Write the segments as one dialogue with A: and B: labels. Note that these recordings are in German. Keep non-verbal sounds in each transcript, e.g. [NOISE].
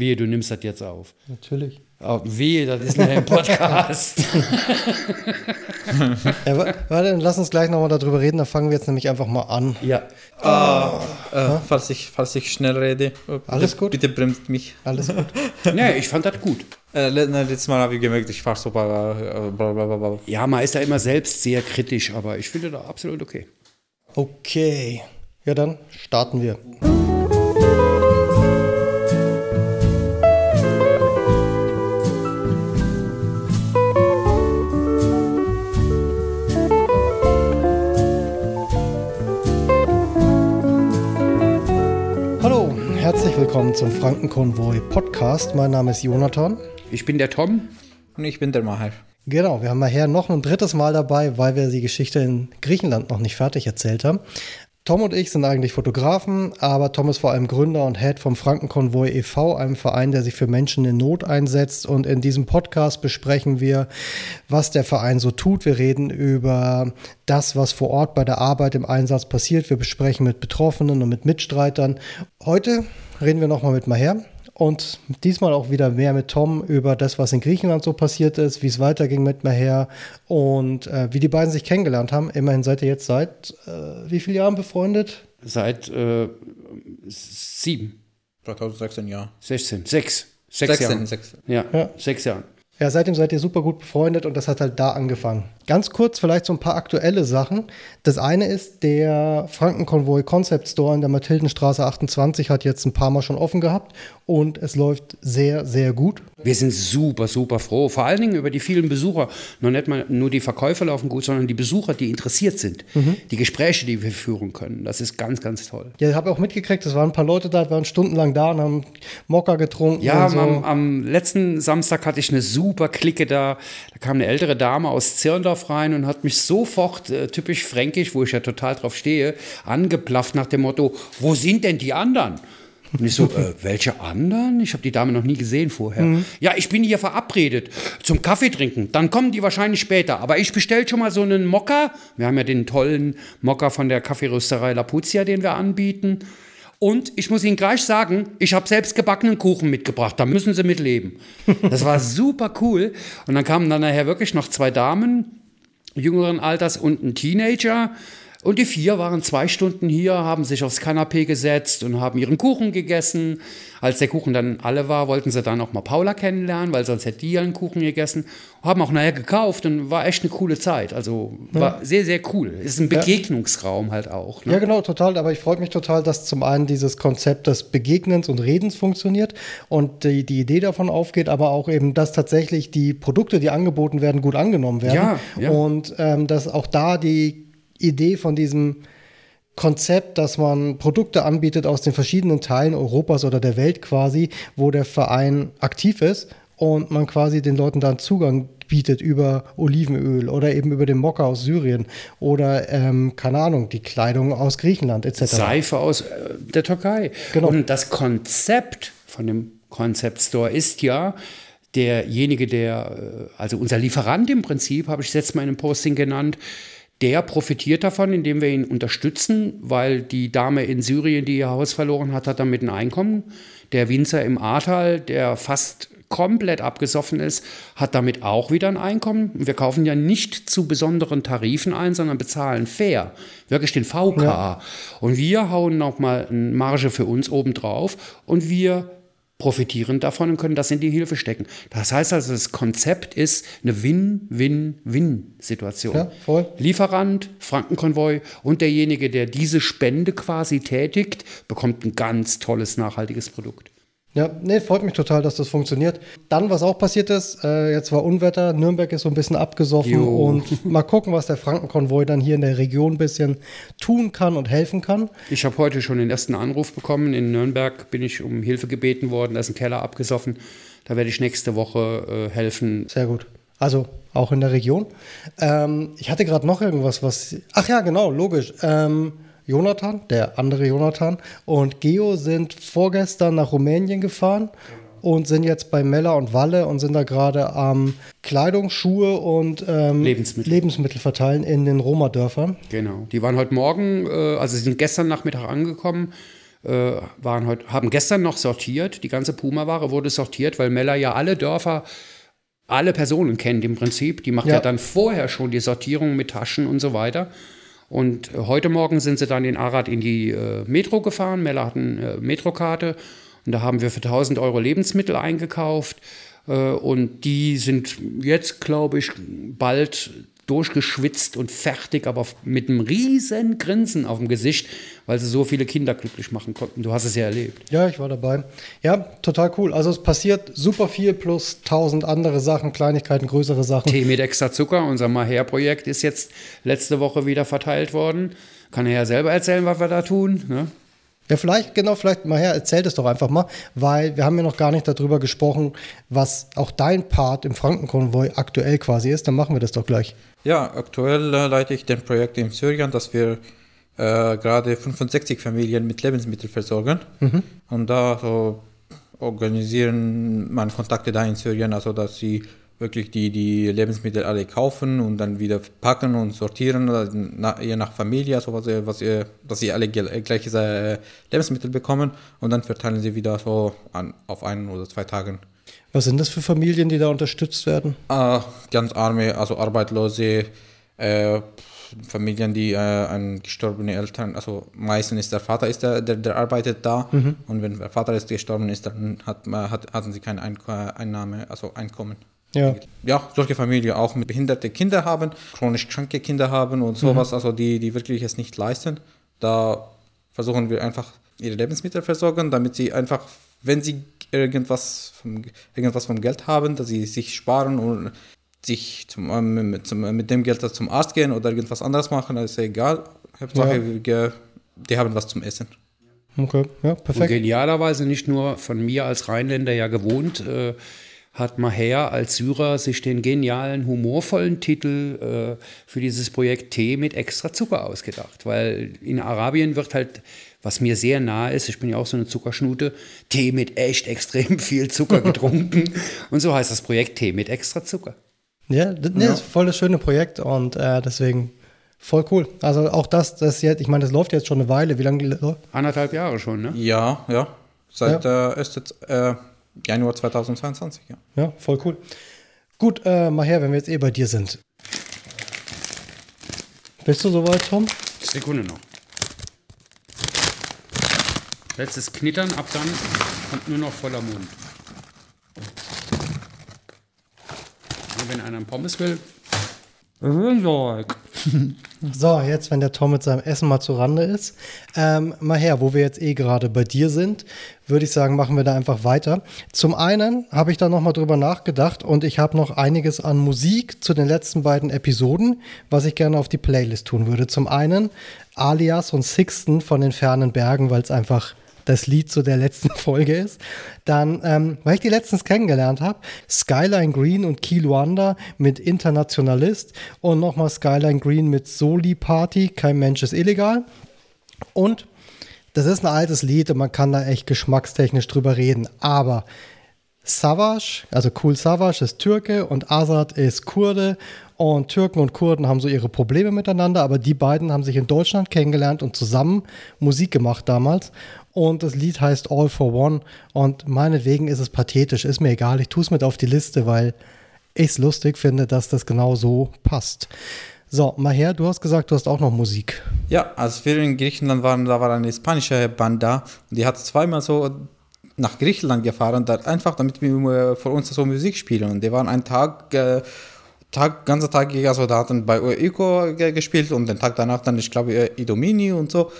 A: Wehe, du nimmst das jetzt auf.
B: Natürlich.
A: Oh, wehe, das ist ein Podcast. [LAUGHS]
B: ja, warte, dann lass uns gleich nochmal darüber reden. Dann fangen wir jetzt nämlich einfach mal an.
A: Ja.
C: Oh, äh, falls, ich, falls ich schnell rede. Bitte,
B: Alles gut?
C: Bitte bremst mich.
B: Alles gut. [LAUGHS]
A: nee, ich fand das gut.
C: Äh, letztes Mal habe ich gemerkt, ich fahre so äh, blablabla.
A: Ja, man ist da immer selbst sehr kritisch, aber ich finde das absolut okay.
B: Okay. Ja, dann starten wir. Willkommen zum Frankenkonvoi Podcast. Mein Name ist Jonathan.
A: Ich bin der Tom.
C: Und ich bin der Maher.
B: Genau, wir haben nachher noch ein drittes Mal dabei, weil wir die Geschichte in Griechenland noch nicht fertig erzählt haben. Tom und ich sind eigentlich Fotografen, aber Tom ist vor allem Gründer und Head vom Frankenkonvoi e.V., einem Verein, der sich für Menschen in Not einsetzt. Und in diesem Podcast besprechen wir, was der Verein so tut. Wir reden über das, was vor Ort bei der Arbeit im Einsatz passiert. Wir besprechen mit Betroffenen und mit Mitstreitern. Heute reden wir nochmal mit Maher. Und diesmal auch wieder mehr mit Tom über das, was in Griechenland so passiert ist, wie es weiterging mit Maher und äh, wie die beiden sich kennengelernt haben. Immerhin seid ihr jetzt seit äh, wie vielen Jahren befreundet?
A: Seit äh, sieben.
C: 2016, ja.
A: 16, sechs. Sechs
C: 16,
A: Jahren.
C: 6.
A: Ja,
B: Ja.
A: sechs Jahren.
B: Ja, seitdem seid ihr super gut befreundet und das hat halt da angefangen. Ganz kurz vielleicht so ein paar aktuelle Sachen. Das eine ist, der Frankenkonvoi Concept Store in der Mathildenstraße 28 hat jetzt ein paar Mal schon offen gehabt und es läuft sehr, sehr gut.
A: Wir sind super, super froh. Vor allen Dingen über die vielen Besucher. Noch nicht mal nur die Verkäufer laufen gut, sondern die Besucher, die interessiert sind. Die Gespräche, die wir führen können. Das ist ganz, ganz toll.
B: Ja, ich habe auch mitgekriegt, es waren ein paar Leute da, waren stundenlang da und haben Mokka getrunken.
A: Ja,
B: so.
A: am, am letzten Samstag hatte ich eine super Clique da. Da kam eine ältere Dame aus Zirndorf rein und hat mich sofort, äh, typisch fränkisch, wo ich ja total drauf stehe, angeplafft nach dem Motto, wo sind denn die anderen? Und ich so, äh, [LAUGHS] welche anderen? Ich habe die Dame noch nie gesehen vorher. Ja, ich bin hier verabredet zum Kaffee trinken. Dann kommen die wahrscheinlich später. Aber ich bestelle schon mal so einen Mokka. Wir haben ja den tollen Mokka von der Kaffeerösterei Lapuzia, den wir anbieten. Und ich muss Ihnen gleich sagen, ich habe selbst gebackenen Kuchen mitgebracht. Da müssen Sie mitleben. [LAUGHS] Das war super cool. Und dann kamen dann nachher wirklich noch zwei Damen jüngeren Alters und ein Teenager. Und die vier waren zwei Stunden hier, haben sich aufs Kanapee gesetzt und haben ihren Kuchen gegessen. Als der Kuchen dann alle war, wollten sie dann auch mal Paula kennenlernen, weil sonst hätte die ja einen Kuchen gegessen. Haben auch nachher gekauft und war echt eine coole Zeit. Also war sehr, sehr cool. Ist ein Begegnungsraum halt auch. Ne?
B: Ja, genau, total. Aber ich freue mich total, dass zum einen dieses Konzept des Begegnens und Redens funktioniert und die, die Idee davon aufgeht, aber auch eben, dass tatsächlich die Produkte, die angeboten werden, gut angenommen werden.
A: Ja, ja.
B: Und ähm, dass auch da die Idee von diesem Konzept, dass man Produkte anbietet aus den verschiedenen Teilen Europas oder der Welt quasi, wo der Verein aktiv ist und man quasi den Leuten dann Zugang bietet über Olivenöl oder eben über den Mokka aus Syrien oder, ähm, keine Ahnung, die Kleidung aus Griechenland etc.
A: Seife aus äh, der Türkei.
B: Genau.
A: Und das Konzept von dem Concept Store ist ja, derjenige, der, äh, also unser Lieferant im Prinzip, habe ich es jetzt mal in einem Posting genannt, der profitiert davon, indem wir ihn unterstützen, weil die Dame in Syrien, die ihr Haus verloren hat, hat damit ein Einkommen. Der Winzer im Ahrtal, der fast komplett abgesoffen ist, hat damit auch wieder ein Einkommen. Wir kaufen ja nicht zu besonderen Tarifen ein, sondern bezahlen fair, wirklich den VK.
B: Ja.
A: Und wir hauen nochmal eine Marge für uns obendrauf und wir profitieren davon und können das in die Hilfe stecken. Das heißt also, das Konzept ist eine Win-Win-Win-Situation.
B: Ja, voll.
A: Lieferant, Frankenkonvoi und derjenige, der diese Spende quasi tätigt, bekommt ein ganz tolles, nachhaltiges Produkt.
B: Ja, nee, freut mich total, dass das funktioniert. Dann, was auch passiert ist, äh, jetzt war Unwetter, Nürnberg ist so ein bisschen abgesoffen
A: Jo.
B: und [LAUGHS] mal gucken, was der Frankenkonvoi dann hier in der Region ein bisschen tun kann und helfen kann.
A: Ich habe heute schon den ersten Anruf bekommen. In Nürnberg bin ich um Hilfe gebeten worden. Da ist ein Keller abgesoffen. Da werde ich nächste Woche äh, helfen.
B: Sehr gut. Also auch in der Region. Ähm, ich hatte gerade noch irgendwas, was. Ach ja, genau, logisch. Ähm, Jonathan, der andere Jonathan und Geo sind vorgestern nach Rumänien gefahren und sind jetzt bei Mella und Walle und sind da gerade am Kleidung, Schuhe und ähm,
A: Lebensmittel.
B: Lebensmittel verteilen in den Roma-Dörfern.
A: Genau. Die waren heute Morgen, äh, also sie sind gestern Nachmittag angekommen. äh, waren heute, haben gestern noch sortiert. Die ganze Puma-Ware wurde sortiert, weil Mella ja alle Dörfer, alle Personen kennt im Prinzip. Die macht ja,
B: Ja.
A: dann vorher schon die Sortierung mit Taschen und so weiter. Und äh, heute Morgen sind sie dann in Arad in die äh, Metro gefahren. Mella hat eine äh, Metrokarte und da haben wir für 1000 Euro Lebensmittel eingekauft. Äh, und die sind jetzt, glaube ich, bald durchgeschwitzt und fertig, aber mit einem riesen Grinsen auf dem Gesicht, weil sie so viele Kinder glücklich machen konnten. Du hast es ja erlebt.
B: Ja, ich war dabei. Ja, total cool. Also es passiert super viel plus tausend andere Sachen, Kleinigkeiten, größere Sachen.
A: Tee mit extra Zucker, unser Maher-Projekt ist jetzt letzte Woche wieder verteilt worden. Kann er ja selber erzählen, was wir da tun. Ne?
B: Ja, vielleicht, genau, vielleicht mal her, erzähl das doch einfach mal, weil wir haben ja noch gar nicht darüber gesprochen, was auch dein Part im Frankenkonvoi aktuell quasi ist. Dann machen wir das doch gleich.
C: Ja, aktuell äh, leite ich den Projekt in Syrien, dass wir äh, gerade 65 Familien mit Lebensmitteln versorgen. Und da so organisieren meine Kontakte da in Syrien, also dass sie wirklich die, die Lebensmittel alle kaufen und dann wieder packen und sortieren, je nach Familie, also was, ihr- was ihr, dass sie alle gel- gleiche äh, Lebensmittel bekommen und dann verteilen sie wieder so an, auf einen oder zwei Tagen.
B: Was sind das für Familien, die da unterstützt werden?
C: Äh, ganz arme, also arbeitslose äh, Familien, die äh, an gestorbene Eltern, also meistens ist der Vater ist der, der, der arbeitet da und wenn der Vater ist gestorben ist, dann hat, man- hat, hatten sie keine Einnahme, also Einkommen.
B: Ja.
C: Ja, solche Familien auch mit behinderte Kinder haben, chronisch kranke Kinder haben und sowas, also die, die wirklich es nicht leisten. Da versuchen wir einfach ihre Lebensmittel versorgen, damit sie einfach, wenn sie irgendwas vom, irgendwas vom Geld haben, dass sie sich sparen und sich zum, ähm, mit, zum, mit dem Geld zum Arzt gehen oder irgendwas anderes machen, das ist egal. Hauptsache,
B: Ja.
C: die haben was zum Essen.
B: Okay, ja,
A: Und
B: perfekt.
A: genialerweise nicht nur von mir als Rheinländer ja gewohnt, äh, hat Maher als Syrer sich den genialen, humorvollen Titel äh, für dieses Projekt Tee mit extra Zucker ausgedacht. Weil in Arabien wird halt, was mir sehr nahe ist, ich bin ja auch so eine Zuckerschnute, Tee mit echt extrem [LAUGHS] viel Zucker [LAUGHS] getrunken. Und so heißt das Projekt Tee mit extra Zucker.
B: Ja, das, das ist voll das schöne Projekt und äh, deswegen voll cool. Also auch das, das jetzt, ich meine, das läuft jetzt schon eine Weile. Wie lange läuft?
A: Anderthalb Jahre schon, ne?
C: Ja, ja. Seit äh, 1. Äh, Januar 2022, ja.
B: Ja, voll cool. Gut, äh, mal her, wenn wir jetzt eh bei dir sind. Bist du soweit, Tom?
A: Sekunde noch. Letztes Knittern, ab dann kommt nur noch voller Mund. Und wenn einer einen Pommes will, [LAUGHS]
B: So, jetzt, wenn der Tom mit seinem Essen mal zu Rande ist. Ähm, mal her, wo wir jetzt eh gerade bei dir sind, würde ich sagen, machen wir da einfach weiter. Zum einen habe ich da nochmal drüber nachgedacht und ich habe noch einiges an Musik zu den letzten beiden Episoden, was ich gerne auf die Playlist tun würde. Zum einen Alias und Sixten von den fernen Bergen, weil es einfach das Lied zu der letzten [LAUGHS] Folge ist. Dann, ähm, weil ich die letztens kennengelernt habe, Skyline Green und Key Luanda mit Internationalist und nochmal Skyline Green mit Soli Party, kein Mensch ist illegal. Und das ist ein altes Lied und man kann da echt geschmackstechnisch drüber reden. Aber Savage, also Cool Savage ist Türke und Azad ist Kurde. Und Türken und Kurden haben so ihre Probleme miteinander, aber die beiden haben sich in Deutschland kennengelernt und zusammen Musik gemacht damals. Und das Lied heißt All for One. Und meinetwegen ist es pathetisch, ist mir egal. Ich tue es mit auf die Liste, weil ich es lustig finde, dass das genau so passt. So, mal her, du hast gesagt, du hast auch noch Musik.
C: Ja, als wir in Griechenland waren, da war eine spanische Band da und die hat zweimal so nach Griechenland gefahren, da einfach damit wir äh, für uns so Musik spielen. Und die waren einen Tag, äh, Tag, ganzer Tag, also da hatten bei ge- gespielt und den Tag danach dann, ich glaube, äh, Idomini und so.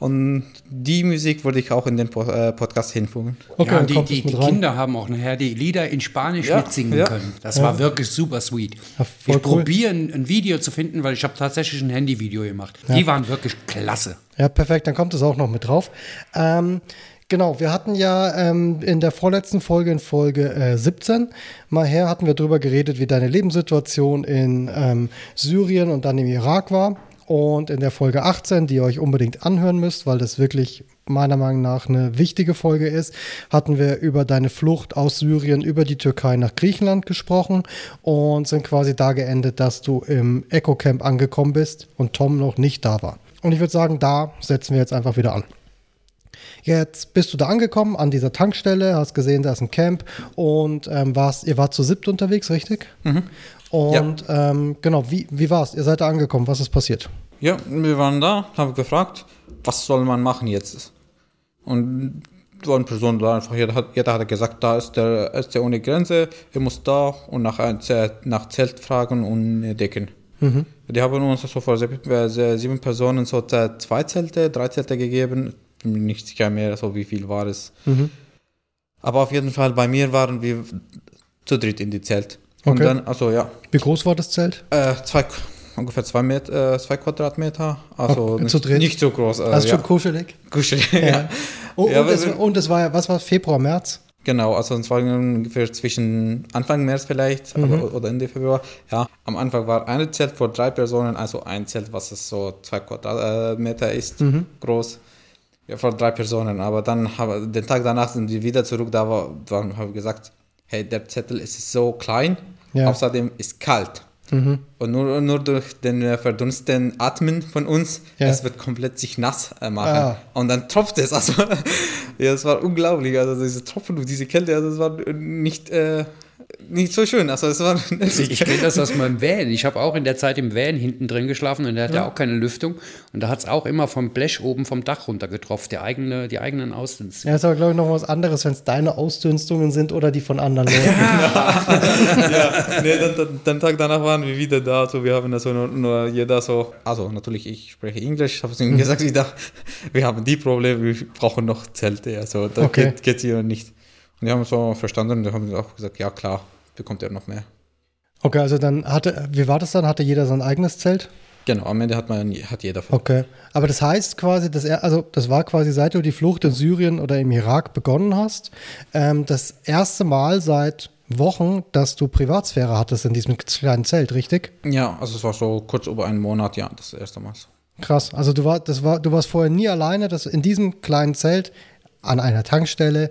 C: Und die Musik würde ich auch in den äh, Podcast hinfügen.
B: Okay,
A: ja, die, die, die. Kinder haben auch nachher die Lieder in Spanisch
C: Ja,
A: mitsingen
C: ja.
A: können. Das war wirklich super sweet.
B: Ja,
A: ich
B: cool.
A: probiere ein, Video zu finden, weil ich habe tatsächlich ein Handyvideo gemacht. Die waren wirklich klasse.
B: Ja, perfekt, dann kommt es auch noch mit drauf. Ähm, genau, wir hatten ja ähm, in der vorletzten Folge, in Folge äh, 17, mal her hatten wir drüber geredet, wie deine Lebenssituation in ähm, Syrien und dann im Irak war. Und in der Folge 18, die ihr euch unbedingt anhören müsst, weil das wirklich meiner Meinung nach eine wichtige Folge ist, hatten wir über deine Flucht aus Syrien über die Türkei nach Griechenland gesprochen und sind quasi da geendet, dass du im Eco-Camp angekommen bist und Tom noch nicht da war. Und ich würde sagen, da setzen wir jetzt einfach wieder an. Jetzt bist du da angekommen an dieser Tankstelle, hast gesehen, da ist ein Camp und ähm, warst, ihr wart zu siebt unterwegs, richtig?
C: Mhm.
B: Und ähm, genau, wie, wie war's? Ihr seid da angekommen, was ist passiert?
C: Ja, wir waren da, haben gefragt, was soll man machen jetzt? Und so eine Person da einfach, jeder hat, jeder hat gesagt, da ist der, ist der ohne Grenze, er muss da und nach, nach Zelt fragen und decken. Die haben uns so vor sieben, äh, sieben Personen so zwei Zelte, drei Zelte gegeben, bin mir nicht sicher mehr, so wie viel war es. Aber auf jeden Fall, bei mir waren wir zu dritt in die Zelt. Und
B: Okay.
C: dann, also ja,
B: Wie groß war das Zelt?
C: äh, zwei, ungefähr zwei, Meter, äh, zwei Quadratmeter, also
B: Okay, zu
C: nicht, nicht so groß. Äh,
B: Also
C: ja.
B: schon kuschelig. [LAUGHS]
C: Kuschelig, ja.
B: Und,
C: Ja,
B: und,
C: aber
B: es,
C: wir-
B: und es war ja, was war Februar, März?
C: Genau, also es war ungefähr zwischen Anfang März vielleicht
B: Mhm.
C: aber, oder Ende Februar. Ja, am Anfang war ein Zelt für drei Personen, also ein Zelt, was es so zwei Quadratmeter ist,
B: Mhm.
C: groß. Ja, für drei Personen. Aber dann, haben, den Tag danach sind wir wieder zurück, da war, dann haben wir gesagt, hey, der Zettel ist so klein,
B: Ja. Mhm.
C: außerdem ist kalt. Und nur, nur durch den äh, verdunsten Atmen von uns,
B: Ja.
C: es wird komplett sich nass äh, machen.
B: Ah.
C: Und dann tropft es. Also, [LAUGHS] ja, es war unglaublich. Also, diese Tropfen und diese Kälte, also, es war nicht, äh, nicht so schön. Also, es war.
A: Ich kenne das aus meinem Van. Ich habe auch in der Zeit im Van hinten drin geschlafen und der hat ja, auch keine Lüftung. Und da hat es auch immer vom Blech oben vom Dach runtergetroffen, die, eigene, die eigenen Ausdünste.
B: Ja, ist aber, glaube ich, noch was anderes, wenn es deine Ausdünstungen sind oder die von anderen Leuten. [LAUGHS]
C: nee, dann, dann, den Tag danach waren wir wieder da. Also, wir haben also nur, nur jeder so. Also, natürlich, ich spreche Englisch. habe es ihm gesagt, ich dachte, wir haben die Probleme, wir brauchen noch Zelte. Also, das
B: Okay.
C: geht, geht hier nicht. Und die haben so verstanden und haben auch gesagt, ja, klar, bekommt er noch mehr.
B: Okay, also dann hatte, wie war das dann? Hatte jeder sein eigenes Zelt?
C: Genau, am Ende hat, man, hat jeder
B: Okay. Aber das heißt quasi, dass er, also das war quasi seit du die Flucht in Syrien oder im Irak begonnen hast, ähm, das erste Mal seit Wochen, dass du Privatsphäre hattest in diesem kleinen Zelt, richtig?
C: Ja, also es war so kurz über einen Monat, ja, das erste Mal.
B: Krass. Also du war, das war, du warst vorher nie alleine, das in diesem kleinen Zelt an einer Tankstelle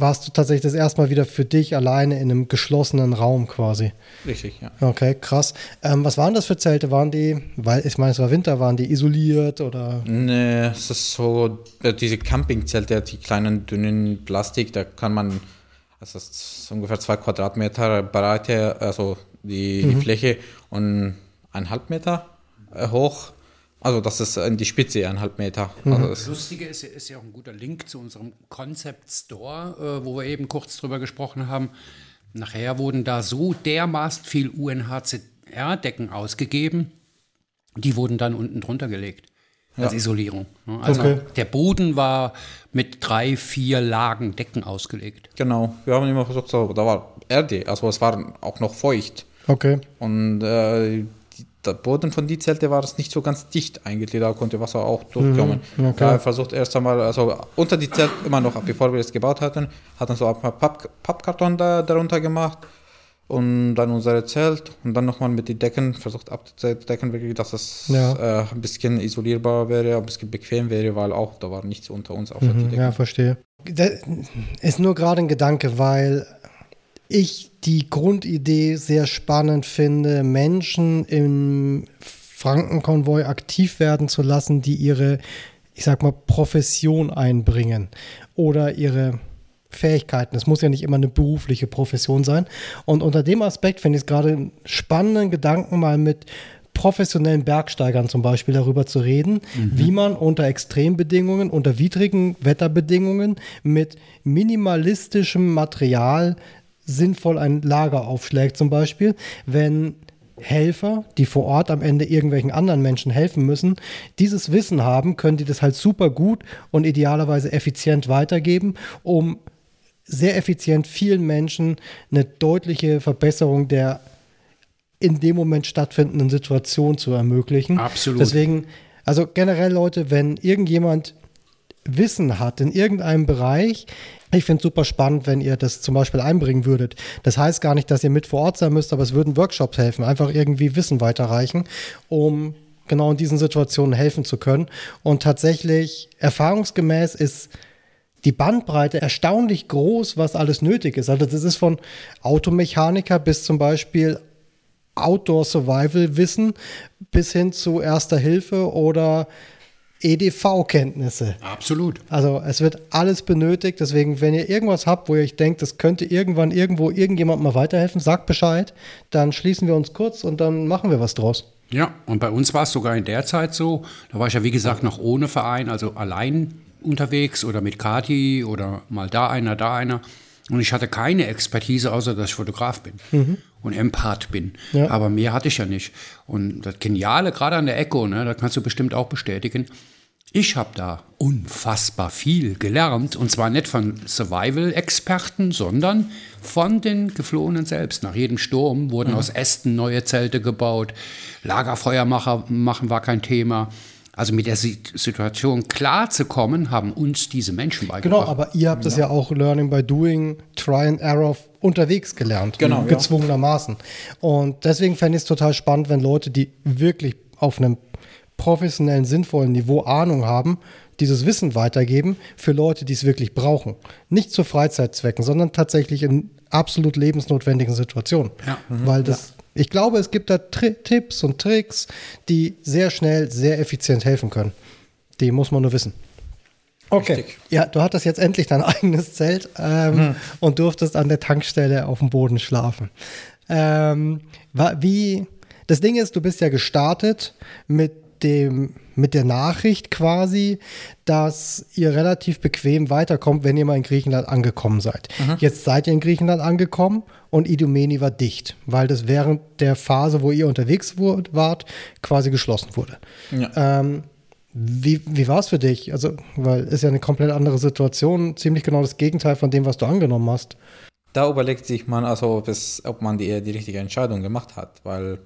B: warst du tatsächlich das erste Mal wieder für dich alleine in einem geschlossenen Raum quasi.
C: Richtig, ja.
B: Okay, krass. Ähm, was waren das für Zelte? Waren die, weil ich meine, es war Winter, waren die isoliert oder?
C: Nee, es ist so, äh, diese Campingzelte, die kleinen, dünnen Plastik, da kann man, also es ist ungefähr zwei Quadratmeter Breite, also die, die Fläche und eineinhalb Meter äh, hoch. Also das ist in die Spitze eineinhalb Meter. Also
A: Das Lustige ist, ist ja auch ein guter Link zu unserem Concept Store, äh, wo wir eben kurz drüber gesprochen haben. Nachher wurden da so dermaßen viel UNHCR-Decken ausgegeben, die wurden dann unten drunter gelegt als Isolierung. ne? Also
B: Okay.
A: der Boden war mit drei, vier Lagen Decken ausgelegt.
C: genau, wir haben immer versucht, da war Erde, also es war auch noch feucht.
B: Okay.
C: Und äh, der Boden von die Zelte war es nicht so ganz dicht eigentlich, da konnte Wasser auch durchkommen.
B: okay.
C: Da haben wir versucht erst einmal, also unter die Zelt immer noch, bevor wir es gebaut hatten, hatten so ein paar Papp, Pappkarton da, darunter gemacht und dann unser Zelt und dann nochmal mit den Decken versucht abzudecken, wirklich, dass es
B: Ja.
C: äh, ein bisschen isolierbar wäre, ein bisschen bequem wäre, weil auch da war nichts unter uns außer die
B: Mhm,
C: Decke.
B: ja, verstehe. Das ist nur gerade ein Gedanke, weil ich die Grundidee sehr spannend finde, Menschen im Frankenkonvoi aktiv werden zu lassen, die ihre, ich sag mal, Profession einbringen oder ihre Fähigkeiten. Es muss ja nicht immer eine berufliche Profession sein. Und unter dem Aspekt finde ich es gerade einen spannenden Gedanken, mal mit professionellen Bergsteigern zum Beispiel darüber zu reden, wie man unter Extrembedingungen, unter widrigen Wetterbedingungen mit minimalistischem Material sinnvoll ein Lager aufschlägt. Zum Beispiel, wenn Helfer, die vor Ort am Ende irgendwelchen anderen Menschen helfen müssen, dieses Wissen haben, können die das halt super gut und idealerweise effizient weitergeben, um sehr effizient vielen Menschen eine deutliche Verbesserung der in dem Moment stattfindenden Situation zu ermöglichen.
A: Absolut.
B: Deswegen, also generell Leute, wenn irgendjemand Wissen hat in irgendeinem Bereich, ich finde es super spannend, wenn ihr das zum Beispiel einbringen würdet. Das heißt gar nicht, dass ihr mit vor Ort sein müsst, aber es würden Workshops helfen, einfach irgendwie Wissen weiterreichen, um genau in diesen Situationen helfen zu können. Und tatsächlich, erfahrungsgemäß ist die Bandbreite erstaunlich groß, was alles nötig ist. Also das ist von Automechaniker bis zum Beispiel Outdoor-Survival-Wissen bis hin zu Erster Hilfe oder EDV-Kenntnisse.
A: Absolut.
B: Also es wird alles benötigt. Deswegen, wenn ihr irgendwas habt, wo ihr euch denkt, das könnte irgendwann irgendwo irgendjemand mal weiterhelfen, sagt Bescheid. Dann schließen wir uns kurz und dann machen wir was draus.
A: Ja, und bei uns war es sogar in der Zeit so, da war ich ja wie gesagt noch ohne Verein, also allein unterwegs oder mit Kati oder mal da einer, da einer. Und ich hatte keine Expertise, außer dass ich Fotograf bin mhm. und Empath bin. Ja. Aber mehr hatte ich ja nicht. Und das Geniale, gerade an der Echo, ne, das kannst du bestimmt auch bestätigen, ich habe da unfassbar viel gelernt und zwar nicht von Survival-Experten, sondern von den Geflohenen selbst. Nach jedem Sturm wurden mhm. aus Ästen neue Zelte gebaut, Lagerfeuer machen war kein Thema. Also mit der Situation klarzukommen, haben uns diese Menschen beigebracht.
B: Genau, aber ihr habt es ja. ja auch Learning by Doing, Try and Error unterwegs gelernt. Genau. Gezwungenermaßen. Ja. Und deswegen fände ich es total spannend, wenn Leute, die wirklich auf einem professionellen, sinnvollen Niveau Ahnung haben, dieses Wissen weitergeben für Leute, die es wirklich brauchen. Nicht zu Freizeitzwecken, sondern tatsächlich in absolut lebensnotwendigen Situationen. Ja. Mhm. Weil das, ja. ich glaube, es gibt da Tri Tipps und Tricks, die sehr schnell, sehr effizient helfen können. Die muss man nur wissen. Okay. Richtig. Ja, du hattest jetzt endlich dein [LAUGHS] eigenes Zelt ähm, hm. und durftest an der Tankstelle auf dem Boden schlafen. Ähm, wie, das Ding ist, du bist ja gestartet mit dem, mit der Nachricht quasi, dass ihr relativ bequem weiterkommt, wenn ihr mal in Griechenland angekommen seid. Mhm. Jetzt seid ihr in Griechenland angekommen und Idomeni war dicht, weil das während der Phase, wo ihr unterwegs wart, quasi geschlossen wurde. Ja. Ähm, wie, wie war es für dich? Also, weil es ja eine komplett andere Situation, ziemlich genau das Gegenteil von dem, was du angenommen hast.
C: Da überlegt sich man also, ob, es, ob man die, die richtige Entscheidung gemacht hat, weil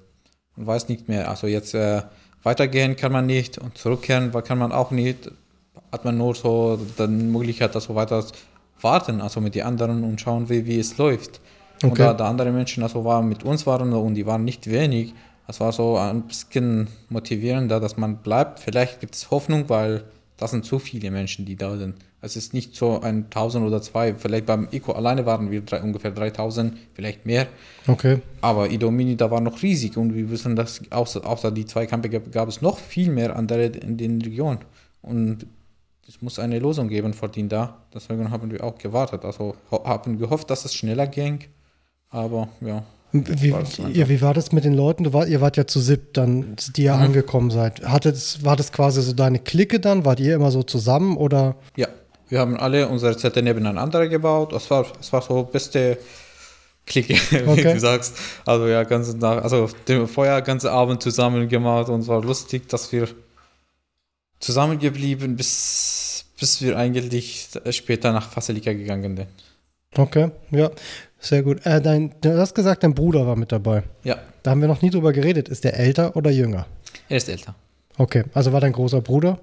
C: man weiß nicht mehr. Also jetzt äh, weitergehen kann man nicht und zurückkehren kann man auch nicht. Hat man nur so die Möglichkeit, dass so weiter warten, also mit den anderen und schauen, wie, wie es läuft. Okay. Und da, da andere Menschen also waren mit uns waren und die waren nicht wenig, das war so ein bisschen motivierender, dass man bleibt. Vielleicht gibt es Hoffnung, weil das sind zu viele Menschen, die da sind. Es ist nicht so ein 1000 oder zwei. Vielleicht beim ICO alleine waren wir drei, ungefähr 3000, vielleicht mehr.
B: Okay.
C: Aber Idomini, da war noch riesig und wir wissen, dass außer, außer die zwei Campe gab, gab es noch viel mehr andere in den Regionen. Und es muss eine Lösung geben vor denen da. Deswegen haben wir auch gewartet. Also haben gehofft, dass es schneller ging. Aber ja.
B: Wie, ja, wie war das mit den Leuten? War, ihr wart ja zu siebt dann, die ihr mhm. angekommen seid. Hattet, war das quasi so deine Clique dann? Wart ihr immer so zusammen oder?
C: Ja, wir haben alle unsere Zelte nebeneinander gebaut. Es war, es war so beste Clique, [LAUGHS] wie okay. du sagst. Also ja, ganz nach, also den Feuer ganze Abend zusammen gemacht und es war lustig, dass wir zusammengeblieben bis bis wir eigentlich später nach Fasilika gegangen sind.
B: Okay, ja. Sehr gut. Äh, dein, du hast gesagt, dein Bruder war mit dabei.
C: Ja.
B: Da haben wir noch nie drüber geredet. Ist der älter oder jünger?
C: Er ist älter.
B: Okay, also war dein großer Bruder?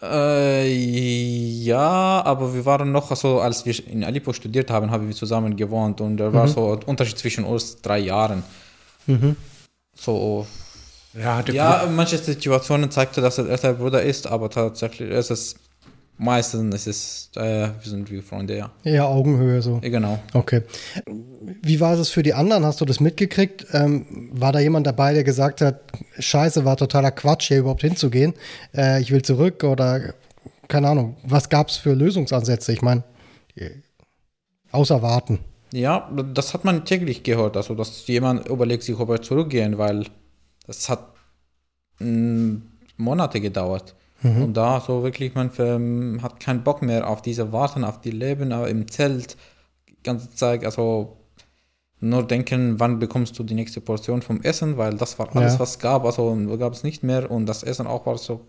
C: Äh, ja, aber wir waren noch, also als wir in Aleppo studiert haben, haben wir zusammen gewohnt und da war mhm. so ein Unterschied zwischen uns drei Jahren. Mhm. So. Ja, ja manche Situationen zeigte, dass er älter Bruder ist, aber tatsächlich ist es Meistens ist es, äh, wir sind wie Freunde, ja.
B: Ja, Augenhöhe so.
C: Ja, genau.
B: Okay. Wie war es für die anderen? Hast du das mitgekriegt? Ähm, war da jemand dabei, der gesagt hat, scheiße, war totaler Quatsch, hier überhaupt hinzugehen? Äh, ich will zurück oder keine Ahnung. Was gab es für Lösungsansätze? Ich meine, außer warten.
C: Ja, das hat man täglich gehört. Also, dass jemand überlegt sich, ob er zurückgehen, weil das hat mm, Monate gedauert. Mhm. Und da so wirklich, man ähm, hat keinen Bock mehr auf diese Warten, auf die Leben aber im Zelt, die ganze Zeit, also nur denken, wann bekommst du die nächste Portion vom Essen, weil das war alles, ja. was es gab, also gab es nicht mehr und das Essen auch war so,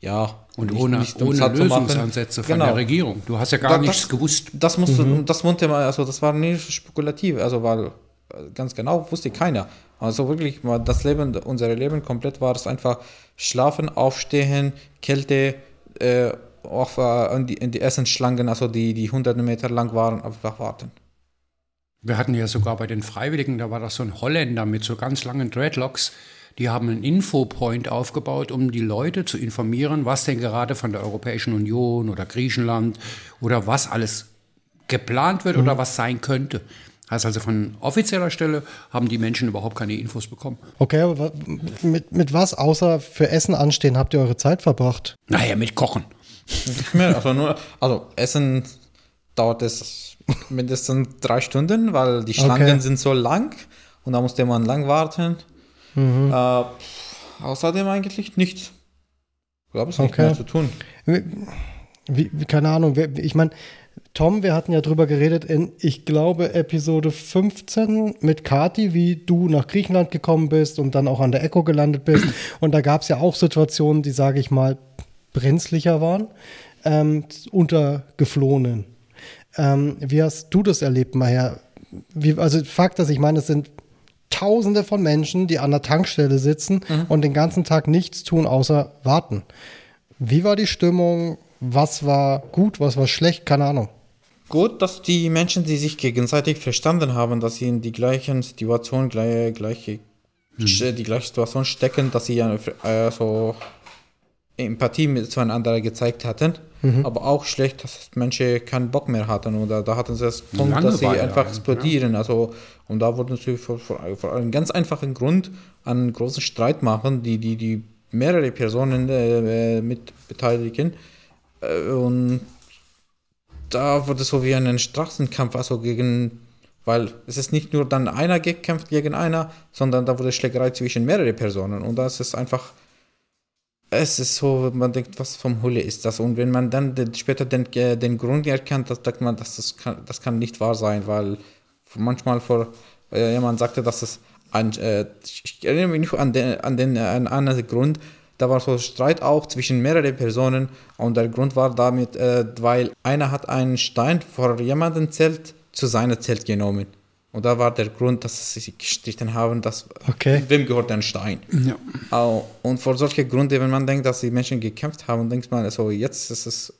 C: ja.
A: Und nicht, ohne, nicht ohne Lösungsansätze von genau. der Regierung. Du hast ja gar das, nichts gewusst.
C: Das musste, mhm. das musste man, also das war nicht spekulativ, also weil ganz genau wusste keiner. Also wirklich, das Leben, unser Leben komplett war es einfach schlafen, aufstehen, Kälte, äh, auf, äh, in, die, in die Essensschlangen, also die, die hunderte Meter lang waren, einfach warten.
A: Wir hatten ja sogar bei den Freiwilligen, da war das so ein Holländer mit so ganz langen Dreadlocks, die haben einen Infopoint aufgebaut, um die Leute zu informieren, was denn gerade von der Europäischen Union oder Griechenland oder was alles geplant wird mhm. oder was sein könnte. Heißt also von offizieller Stelle haben die Menschen überhaupt keine Infos bekommen.
B: Okay, aber mit, mit was außer für Essen anstehen habt ihr eure Zeit verbracht?
A: Naja, mit Kochen.
C: Also nur, also Essen dauert es mindestens drei Stunden, weil die Schlangen
B: Okay.
C: sind so lang und da musste man lang warten.
B: Mhm.
C: Äh, außerdem eigentlich nichts. Ich glaube, es nicht
B: Okay.
C: mehr zu tun.
B: Wie, keine Ahnung, ich meine, Tom, wir hatten ja drüber geredet in, ich glaube, Episode 15 mit Kati, wie du nach Griechenland gekommen bist und dann auch an der Echo gelandet bist. [CLEARS THROAT] Und da gab es ja auch Situationen, die, sage ich mal, brenzlicher waren, ähm, unter Geflohenen. Ähm, wie hast du das erlebt, Maher? Wie, also Fakt ist, ich meine, es sind Tausende von Menschen, die an der Tankstelle sitzen und den ganzen Tag nichts tun, außer warten. Wie war die Stimmung? Was war gut, was war schlecht? Keine Ahnung.
C: Gut, dass die Menschen, die sich gegenseitig verstanden haben, dass sie in die gleichen Situation, gleiche, gleiche, die gleiche Situation stecken, dass sie ja äh, so Empathie mit zueinander gezeigt hatten. Aber auch schlecht, dass Menschen keinen Bock mehr hatten. Oder da hatten sie das Punkt, dass sie einfach explodieren. Also, und da wurden sie vor, vor, vor einem ganz einfachen Grund einen großen Streit machen, die, die, die mehrere Personen äh, mit beteiligen. Äh, und da wurde so wie ein Straßenkampf, also gegen, weil es ist nicht nur dann einer gekämpft gegen einer, sondern da wurde Schlägerei zwischen mehrere Personen. Und das ist einfach, es ist so, man denkt, was vom Hulle ist das? Und wenn man dann später den, äh, den Grund erkennt, das sagt man, dass das kann, das kann nicht wahr sein, weil manchmal vor äh, jemand sagte, dass es ein, äh, ich erinnere mich nicht an den, an den an einen Grund, da war so Streit auch zwischen mehreren Personen und der Grund war damit, äh, weil einer hat einen Stein vor jemandem Zelt zu seinem Zelt genommen. Und da war der Grund, dass sie sich gestritten haben, dass
B: Okay.
C: wem gehört der Stein.
A: Ja.
C: Au, Und vor solchen Gründen, wenn man denkt, dass die Menschen gekämpft haben, denkt man, also jetzt ist es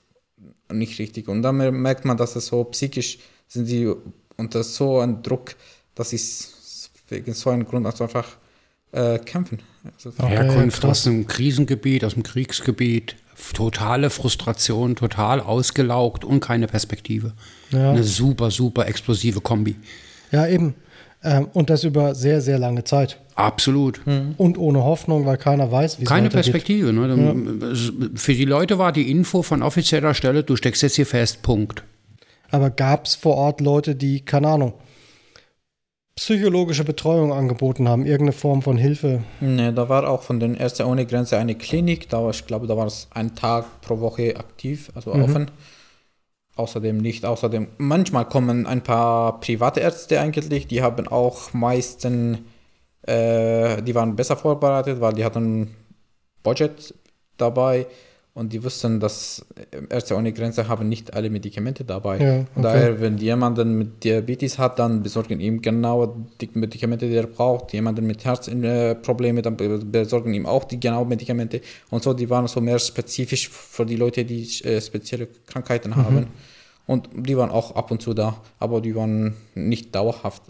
C: nicht richtig. Und dann merkt man, dass es so psychisch sind sie unter so einem Druck, dass sie wegen so einem Grund also einfach äh, kämpfen.
B: Okay,
A: Herkunft
B: krass.
A: aus einem Krisengebiet, aus dem Kriegsgebiet, totale Frustration, total ausgelaugt und keine Perspektive.
B: Ja.
A: Eine super, super explosive Kombi.
B: Ja, eben. Ähm, und das über sehr, sehr lange Zeit.
A: Absolut.
B: Und ohne Hoffnung, weil keiner weiß, wie es
A: Keine. Perspektive. Ne? Es- Für die Leute war die Info von offizieller Stelle, du steckst jetzt hier fest, Punkt.
B: Aber gab es vor Ort Leute, die, keine Ahnung, psychologische Betreuung angeboten haben, irgendeine Form von Hilfe?
C: Ne, da war auch von den Ärzte ohne Grenze eine Klinik, da war, ich glaube, da war es ein Tag pro Woche aktiv, also offen. Außerdem nicht, außerdem manchmal kommen ein paar private Ärzte eigentlich, die haben auch meisten, äh, die waren besser vorbereitet, weil die hatten Budget dabei und die wussten, dass Ärzte ohne Grenze haben nicht alle Medikamente dabei.
B: Ja, okay.
C: Daher, wenn jemanden mit Diabetes hat, dann besorgen ihm genau die Medikamente, die er braucht. Jemanden mit Herzprobleme, dann be- besorgen ihm auch die genauen Medikamente. Und so, die waren so mehr spezifisch für die Leute, die äh, spezielle Krankheiten
B: Mhm.
C: haben. Und die waren auch ab und zu da, aber die waren nicht dauerhaft.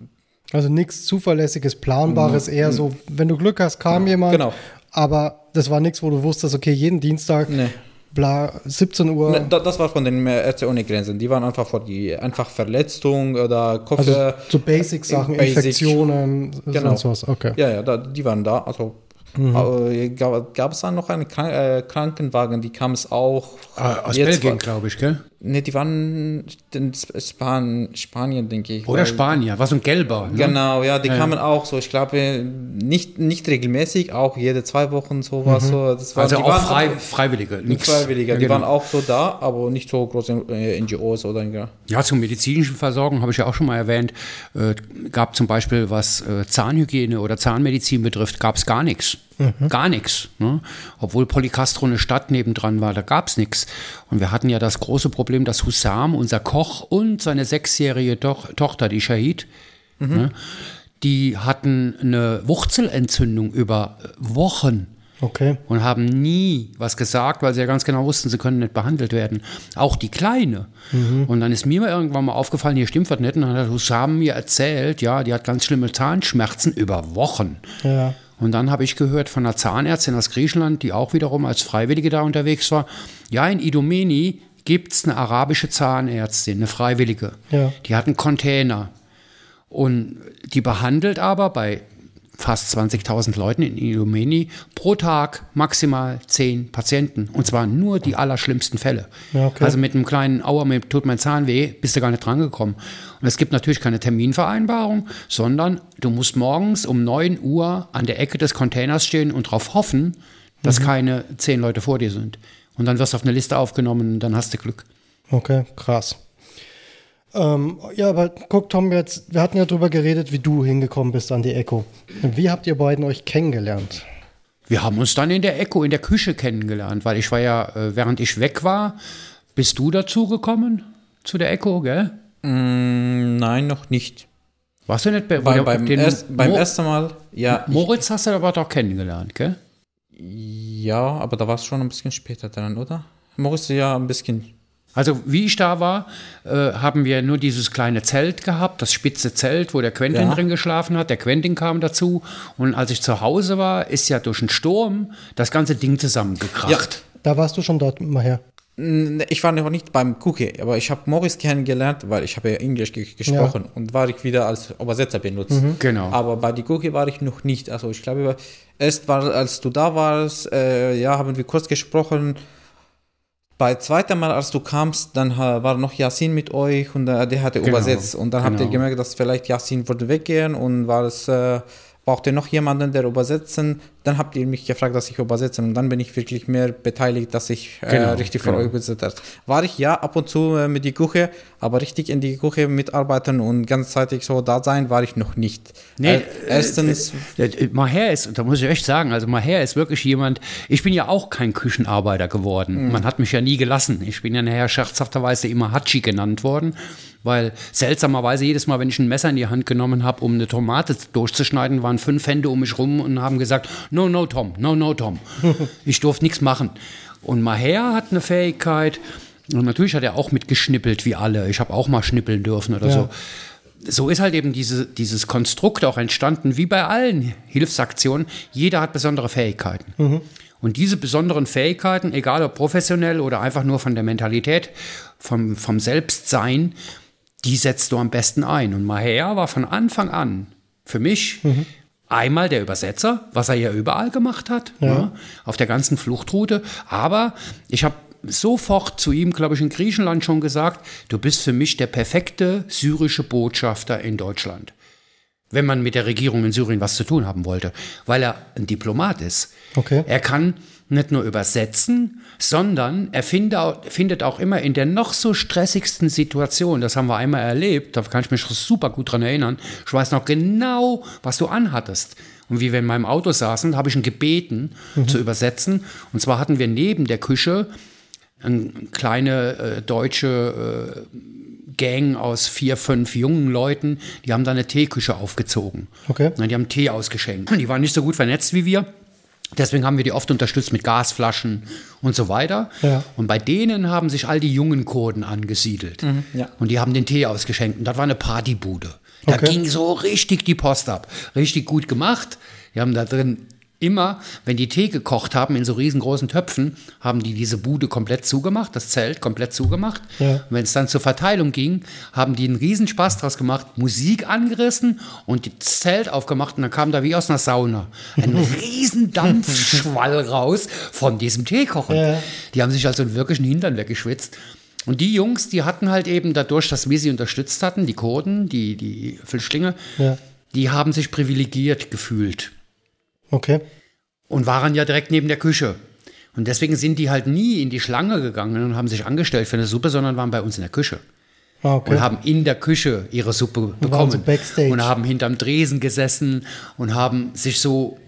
B: Also nichts Zuverlässiges, Planbares, eher so, wenn du Glück hast, kam jemand.
C: Genau.
B: Aber das war nichts, wo du wusstest, okay, jeden Dienstag,
C: Nee.
B: bla, 17 Uhr.
C: Ne, da- Das war von den Ärzte ohne Grenzen. Die waren einfach für die einfach Verletzung oder Kopf.
B: Also
C: äh,
B: so Basic-Sachen,
C: Basic.
B: Infektionen,
C: Genau.
B: sonst was. Okay.
C: Ja, ja, da, die waren da. Also
B: Mhm.
C: äh, gab, gab es dann noch einen Krank äh, Krankenwagen, die kam es auch.
A: Ah, Aus
C: Jetzt
A: Belgien, glaube ich, gell?
C: Ne, die waren in Span Spanien, denke ich.
A: Oder Spanier, was ein gelber. Ne?
C: Genau, ja, die
A: Ja,
C: kamen auch so, ich glaube, nicht, nicht regelmäßig, auch jede zwei Wochen sowas. So. Das war,
A: Also
C: die
A: auch
C: waren
A: frei, Freiwillige. nix.
C: Freiwillige,
A: Ja,
C: die
A: genau.
C: waren auch so da, aber nicht so große äh, NGOs oder ja.
A: Ja, zur medizinischen Versorgung habe ich ja auch schon mal erwähnt. Äh, gab zum Beispiel, was äh, Zahnhygiene oder Zahnmedizin betrifft, gab es gar nichts. Gar nichts. Ne? Obwohl Polycastro eine Stadt nebendran war, da gab es nichts. Und wir hatten ja das große Problem, dass Hussam, unser Koch und seine sechsjährige Toch Tochter, die Shahid, ne, die hatten eine Wurzelentzündung über Wochen
B: Okay.
A: und haben nie was gesagt, weil sie ja ganz genau wussten, sie können nicht behandelt werden. Auch die Kleine. Und dann ist mir mal irgendwann mal aufgefallen, hier stimmt was nicht. Und dann hat Hussam mir erzählt, ja, die hat ganz schlimme Zahnschmerzen über Wochen.
B: Ja.
A: Und dann habe ich gehört von einer Zahnärztin aus Griechenland, die auch wiederum als Freiwillige da unterwegs war. Ja, in Idomeni gibt es eine arabische Zahnärztin, eine Freiwillige.
B: Ja.
A: Die hat einen Container. Und die behandelt aber bei fast 20.000 Leuten in Ilomeni pro Tag maximal 10 Patienten. Und zwar nur die allerschlimmsten Fälle.
B: Ja, okay.
A: Also mit einem kleinen Auer, mir tut mein Zahn weh, bist du gar nicht drangekommen. Und es gibt natürlich keine Terminvereinbarung, sondern du musst morgens um 9 Uhr an der Ecke des Containers stehen und darauf hoffen, dass keine 10 Leute vor dir sind. Und dann wirst du auf eine Liste aufgenommen und dann hast du Glück.
B: Okay, krass. Ähm, ja, aber guck, Tom, jetzt, wir hatten ja drüber geredet, wie du hingekommen bist an die Echo. Wie habt ihr beiden euch kennengelernt?
A: Wir haben uns dann in der Echo, in der Küche kennengelernt, weil ich war ja, äh, während ich weg war, bist du dazu gekommen zu der Echo, gell?
C: Mm, nein, noch nicht.
A: Warst du nicht bei,
C: Bei, beim,
A: den
C: erst, beim ersten Mal, ja. Ich,
A: Moritz hast du aber doch kennengelernt, gell?
C: ja, aber da war es schon ein bisschen später dran, oder? Moritz ja ein bisschen.
A: Also wie ich da war, äh, haben wir nur dieses kleine Zelt gehabt, das spitze Zelt, wo der Quentin
C: Ja.
A: drin geschlafen hat. Der Quentin kam dazu und als ich zu Hause war, ist ja durch einen Sturm das ganze Ding zusammengekracht.
B: Da warst du schon dort mal her.
C: Mm, Ich war noch nicht beim Cookie, aber ich habe Morris kennengelernt, weil ich habe ja Englisch ge gesprochen und war ich wieder als Übersetzer benutzt.
A: Genau.
C: Aber bei die Cookie war ich noch nicht. Also ich glaube, erst war, als du da warst, äh, ja, haben wir kurz gesprochen. Bei zweiter Mal, als du kamst, dann war noch Yasin mit euch und äh, der hatte
A: Genau,
C: übersetzt. Und dann habt ihr
A: genau.
C: gemerkt, dass vielleicht Yasin würde weggehen und war es, äh, braucht ihr noch jemanden, der übersetzen. Dann habt ihr mich gefragt, dass ich übersetze und dann bin ich wirklich mehr beteiligt, dass ich äh,
A: Genau,
C: richtig
A: genau.
C: von euch übersetzt habe. War ich ja ab und zu äh, mit die Küche, aber richtig in die Küche mitarbeiten und ganzzeitig so da sein, war ich noch nicht.
A: Nee,
C: äh, erstens,
A: Äh, äh, Maher ist, da muss ich echt sagen, also Maher ist wirklich jemand, ich bin ja auch kein Küchenarbeiter geworden. Man hat mich ja nie gelassen. Ich bin ja nachher scherzhafterweise immer Hatschi genannt worden, weil seltsamerweise jedes Mal, wenn ich ein Messer in die Hand genommen habe, um eine Tomate durchzuschneiden, waren fünf Hände um mich rum und haben gesagt, no, no, Tom, no, no, Tom. [LAUGHS] ich durfte nichts machen. Und Maher hat eine Fähigkeit, und natürlich hat er auch mitgeschnippelt wie alle. Ich habe auch mal schnippeln dürfen oder
B: Ja.
A: so so ist halt eben diese, dieses Konstrukt auch entstanden, wie bei allen Hilfsaktionen. Jeder hat besondere Fähigkeiten. Und diese besonderen Fähigkeiten, egal ob professionell oder einfach nur von der Mentalität, vom, vom Selbstsein, die setzt du am besten ein. Und Maher war von Anfang an für mich einmal der Übersetzer, was er ja überall gemacht hat, ne, auf der ganzen Fluchtroute. Aber ich habe sofort zu ihm, glaube ich, in Griechenland schon gesagt, du bist für mich der perfekte syrische Botschafter in Deutschland. Wenn man mit der Regierung in Syrien was zu tun haben wollte, weil er ein Diplomat ist.
B: Okay.
A: Er kann nicht nur übersetzen, sondern er findet auch immer in der noch so stressigsten Situation, das haben wir einmal erlebt, da kann ich mich super gut dran erinnern, ich weiß noch genau, was du anhattest. Und wie wir in meinem Auto saßen, habe ich ihn gebeten zu übersetzen. Und zwar hatten wir neben der Küche eine kleine äh, deutsche äh, Gang aus vier, fünf jungen Leuten, die haben da eine Teeküche aufgezogen.
B: Okay.
A: Na, Die haben Tee ausgeschenkt. Die waren nicht so gut vernetzt wie wir. Deswegen haben wir die oft unterstützt mit Gasflaschen und so weiter.
B: Ja.
A: Und bei denen haben sich all die jungen Kurden angesiedelt.
C: ja.
A: Und die haben den Tee ausgeschenkt. Und das war eine Partybude. Da
B: Okay.
A: ging so richtig die Post ab. Richtig gut gemacht. Die haben da drin immer, wenn die Tee gekocht haben in so riesengroßen Töpfen, haben die diese Bude komplett zugemacht, das Zelt komplett zugemacht.
B: Ja.
A: Wenn es dann zur Verteilung ging, haben die einen riesen Spaß draus gemacht, Musik angerissen und das Zelt aufgemacht und dann kam da wie aus einer Sauna ein [LAUGHS] riesen Dampfschwall raus von diesem Teekochen.
B: Ja.
A: Die haben sich also einen wirklichen Hintern weggeschwitzt. Und die Jungs, die hatten halt eben dadurch, dass wir sie unterstützt hatten, die Kurden, die, die Flüchtlinge,
B: Ja.
A: die haben sich privilegiert gefühlt
B: Okay.
A: und waren ja direkt neben der Küche. Und deswegen sind die halt nie in die Schlange gegangen und haben sich angestellt für eine Suppe, sondern waren bei uns in der Küche.
B: Ah, okay.
A: Und haben in der Küche ihre Suppe bekommen.
B: Backstage.
A: Und haben hinterm Dresen gesessen und haben sich so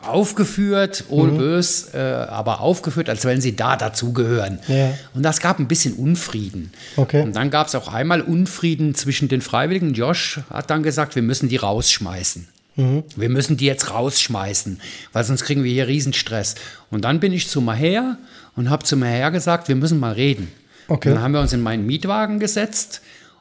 A: aufgeführt, ohne
B: Mhm.
A: bös, äh, aber aufgeführt, als wenn sie da dazugehören.
B: Ja.
A: Und das gab ein bisschen Unfrieden.
B: Okay.
A: Und dann gab es auch einmal Unfrieden zwischen den Freiwilligen. Josh hat dann gesagt, wir müssen die rausschmeißen.
B: Mhm.
A: Wir müssen die jetzt rausschmeißen, weil sonst kriegen wir hier Riesenstress. Und dann bin ich zu Maher und habe zu Maher gesagt, wir müssen mal reden.
B: Okay.
A: Und dann haben wir uns in meinen Mietwagen gesetzt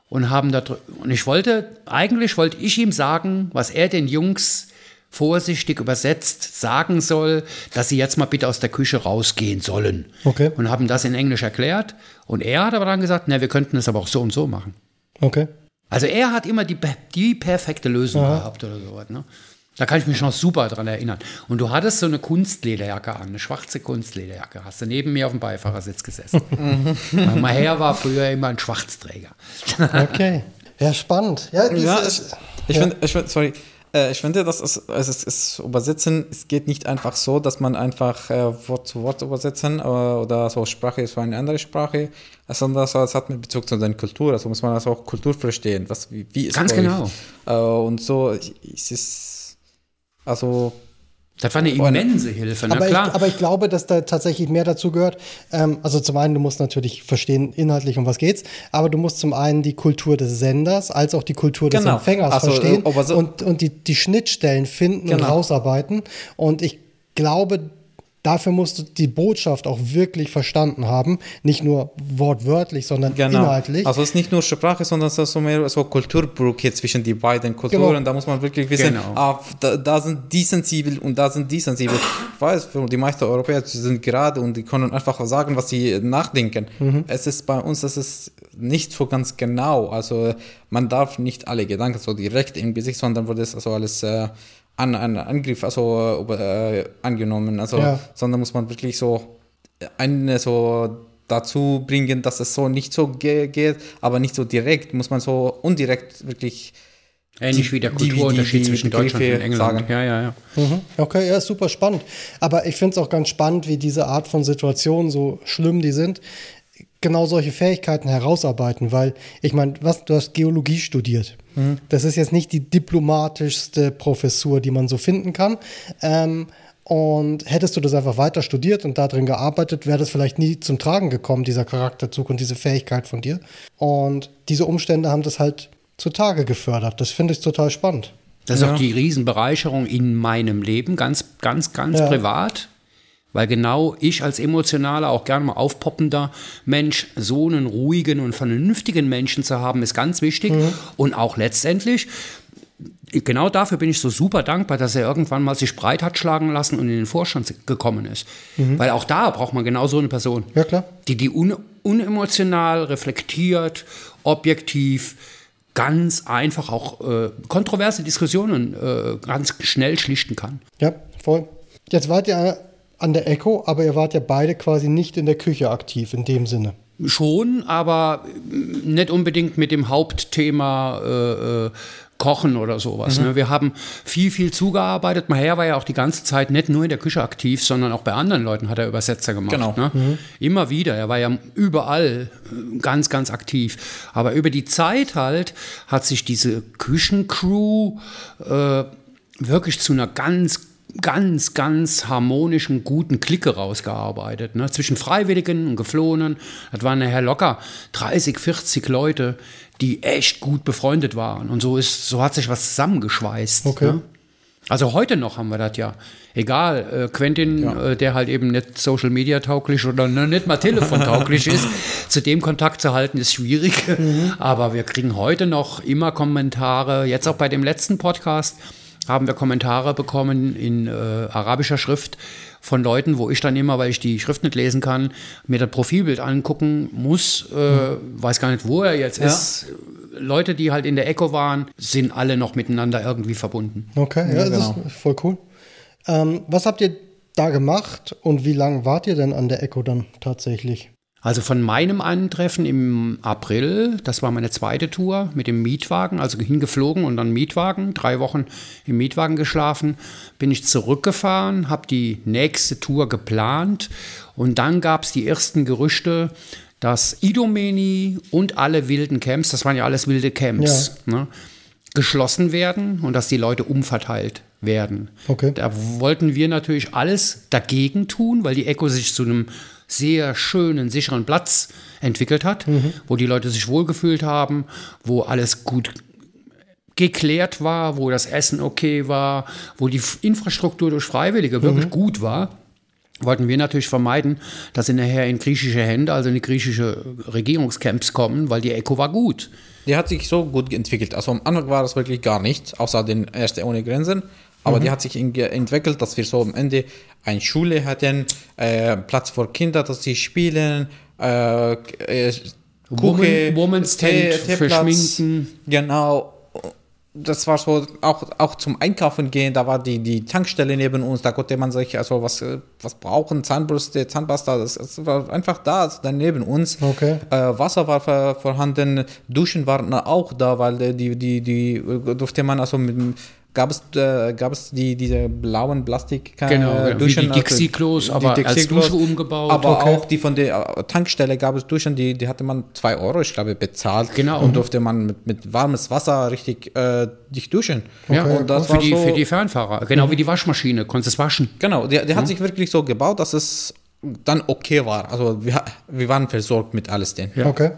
A: und haben da und ich wollte eigentlich wollte ich ihm sagen, was er den Jungs vorsichtig übersetzt sagen soll, dass sie jetzt mal bitte aus der Küche rausgehen sollen.
B: Okay.
A: Und haben das in Englisch erklärt und er hat aber dann gesagt, na, wir könnten es aber auch so und so machen.
B: Okay.
A: Also er hat immer die, die perfekte Lösung
B: Aha.
A: gehabt oder sowas. Ne? Da kann ich mich noch super dran erinnern. Und du hattest so eine Kunstlederjacke an, eine schwarze Kunstlederjacke. Hast du neben mir auf dem Beifahrersitz gesessen. Weil mein Herr war früher immer ein Schwarzträger.
B: Okay. Ja, spannend. Ja,
C: Ja, ich, ich
B: ja.
C: finde, sorry, äh, ich finde, dass es, es, es, es übersetzen, es geht nicht einfach so, dass man einfach äh, Wort zu Wort übersetzen äh, oder so Sprache ist für eine andere Sprache, sondern das, das hat mit Bezug zu seiner Kultur, also muss man das auch Kultur verstehen, was, wie, wie ist
A: Ganz
C: euch?
A: genau.
C: Äh, und so ist es, also
A: Das war eine immense Hilfe, na
B: aber, ich,
A: klar.
B: aber ich glaube, dass da tatsächlich mehr dazu gehört. Ähm, also zum einen, du musst natürlich verstehen inhaltlich, um was geht's, aber du musst zum einen die Kultur des Senders als auch die Kultur des
C: Genau.
B: Empfängers
C: Also,
B: verstehen
C: so-
B: und, und die, die Schnittstellen finden und
C: Genau.
B: rausarbeiten. Und ich glaube, dafür musst du die Botschaft auch wirklich verstanden haben. Nicht nur wortwörtlich, sondern
C: Genau.
B: inhaltlich.
C: Also es ist nicht nur Sprache, sondern es ist so mehr so Kulturbrücke zwischen die beiden Kulturen.
B: Genau.
C: Da muss man wirklich wissen,
A: Genau.
C: ah, da, da sind die sensibel und da sind die sensibel. Ich weiß, die meisten Europäer die sind gerade und die können einfach sagen, was sie nachdenken.
B: Mhm.
C: Es ist bei uns, es ist nicht so ganz genau. Also man darf nicht alle Gedanken so direkt im Gesicht, sondern wird es also alles äh, an, an Angriff also äh, angenommen. Also
B: Ja.
C: sondern muss man wirklich so eine so dazu bringen, dass es so nicht so ge geht, aber nicht so direkt, muss man so indirekt wirklich
A: Ähnlich wie der
C: die- die-
A: Kulturunterschied
C: die
A: zwischen Deutschland
C: Begriffe
A: und England.
C: sagen.
A: Ja, ja, ja.
B: Mhm. Okay, ja, ist super spannend. Aber ich finde es auch ganz spannend, wie diese Art von Situationen, so schlimm die sind, genau solche Fähigkeiten herausarbeiten, weil ich meine, was du hast Geologie studiert. Das ist jetzt nicht die diplomatischste Professur, die man so finden kann. Ähm, und hättest du das einfach weiter studiert und darin gearbeitet, wäre das vielleicht nie zum Tragen gekommen, dieser Charakterzug und diese Fähigkeit von dir. Und diese Umstände haben das halt zutage gefördert. Das finde ich total spannend.
A: Das ist
C: Ja.
A: auch die Riesenbereicherung in meinem Leben, ganz, ganz, ganz
B: Ja.
A: privat. Weil genau ich als emotionaler, auch gerne mal aufpoppender Mensch, so einen ruhigen und vernünftigen Menschen zu haben, ist ganz wichtig. Und auch letztendlich, genau dafür bin ich so super dankbar, dass er irgendwann mal sich breit hat schlagen lassen und in den Vorstand gekommen ist. Weil auch da braucht man genau so eine Person.
B: Ja, klar.
A: Die die un unemotional, reflektiert, objektiv, ganz einfach auch äh, kontroverse Diskussionen äh, ganz schnell schlichten kann.
B: Ja, voll. Jetzt wart ihr an der Echo, aber ihr wart ja beide quasi nicht in der Küche aktiv in dem Sinne.
A: Schon, aber nicht unbedingt mit dem Hauptthema äh, äh, Kochen oder sowas. Ne? Wir haben viel, viel zugearbeitet. Mein Herr war ja auch die ganze Zeit nicht nur in der Küche aktiv, sondern auch bei anderen Leuten hat er Übersetzer gemacht.
C: Genau.
A: Ne? Immer wieder. Er war ja überall äh, ganz, ganz aktiv. Aber über die Zeit halt hat sich diese Küchencrew äh, wirklich zu einer ganz ganz, ganz harmonischen, guten Clique rausgearbeitet. Ne? Zwischen Freiwilligen und Geflohenen. Das waren nachher locker 30, 40 Leute, die echt gut befreundet waren. Und so ist, so hat sich was zusammengeschweißt.
B: Okay.
A: Ne? Also heute noch haben wir das ja. Egal, äh, Quentin, äh, der halt eben nicht Social Media tauglich oder nicht mal Telefon [LAUGHS] tauglich ist, zu dem Kontakt zu halten, ist schwierig. Aber wir kriegen heute noch immer Kommentare. Jetzt auch bei dem letzten Podcast haben wir Kommentare bekommen in äh, arabischer Schrift von Leuten, wo ich dann immer, weil ich die Schrift nicht lesen kann, mir das Profilbild angucken muss, äh, weiß gar nicht, wo er jetzt
C: Ja.
A: ist. Leute, die halt in der Echo waren, sind alle noch miteinander irgendwie verbunden.
B: Okay, ja,
C: Ja,
B: das
C: genau.
B: ist voll cool. Ähm, was habt ihr da gemacht und wie lange wart ihr denn an der Echo dann tatsächlich?
A: Also von meinem Eintreffen im April, das war meine zweite Tour mit dem Mietwagen, also hingeflogen und dann Mietwagen, drei Wochen im Mietwagen geschlafen, bin ich zurückgefahren, habe die nächste Tour geplant und dann gab es die ersten Gerüchte, dass Idomeni und alle wilden Camps, das waren ja alles wilde Camps, ne, geschlossen werden und dass die Leute umverteilt werden.
B: Okay.
A: Da wollten wir natürlich alles dagegen tun, weil die Echo sich zu einem sehr schönen, sicheren Platz entwickelt hat, wo die Leute sich wohlgefühlt haben, wo alles gut geklärt war, wo das Essen okay war, wo die Infrastruktur durch Freiwillige wirklich gut war, wollten wir natürlich vermeiden, dass sie nachher in griechische Hände, also in die griechische Regierungscamps kommen, weil die Echo war gut.
C: Die hat sich so gut entwickelt. Also am Anfang war das wirklich gar nichts, außer den Erste ohne Grenzen. Aber die hat sich entwickelt, dass wir so am Ende eine Schule hatten, äh, Platz für Kinder, dass sie spielen, äh, äh, Küche,
A: Woman's
C: Tee-
A: Tent für
C: Teeplatz.
A: Schminken.
C: Genau. Das war so, auch, auch zum Einkaufen gehen, da war die, die Tankstelle neben uns, da konnte man sich also was, äh, was brauchen, Zahnbürste, Zahnpasta, das, das war einfach da, also dann neben uns.
B: Okay.
C: Äh, Wasser war vor- vorhanden, Duschen waren auch da, weil äh, die, die, die äh, durfte man also mit dem- gab es, äh, gab es die, diese blauen Plastik äh,
A: Genau, wie
C: Duschen.
A: die
C: also
A: Dixie-Klos,
C: die
A: aber als
C: Dixie-Klos.
A: Dusche umgebaut.
C: Aber
B: Okay.
C: auch die von der äh, Tankstelle gab es Duschen, die, die hatte man 2 Euro, ich glaube, bezahlt.
A: Genau.
C: Und durfte man mit, mit warmes Wasser richtig äh, dich duschen.
A: ja,
C: und das
A: für,
C: war
A: die,
C: so,
A: für die Fernfahrer. Genau wie die Waschmaschine, konntest es waschen.
C: Genau, der, der hat sich wirklich so gebaut, dass es dann okay war. Also wir, wir waren versorgt mit alles denn.
A: Ja.
B: Okay.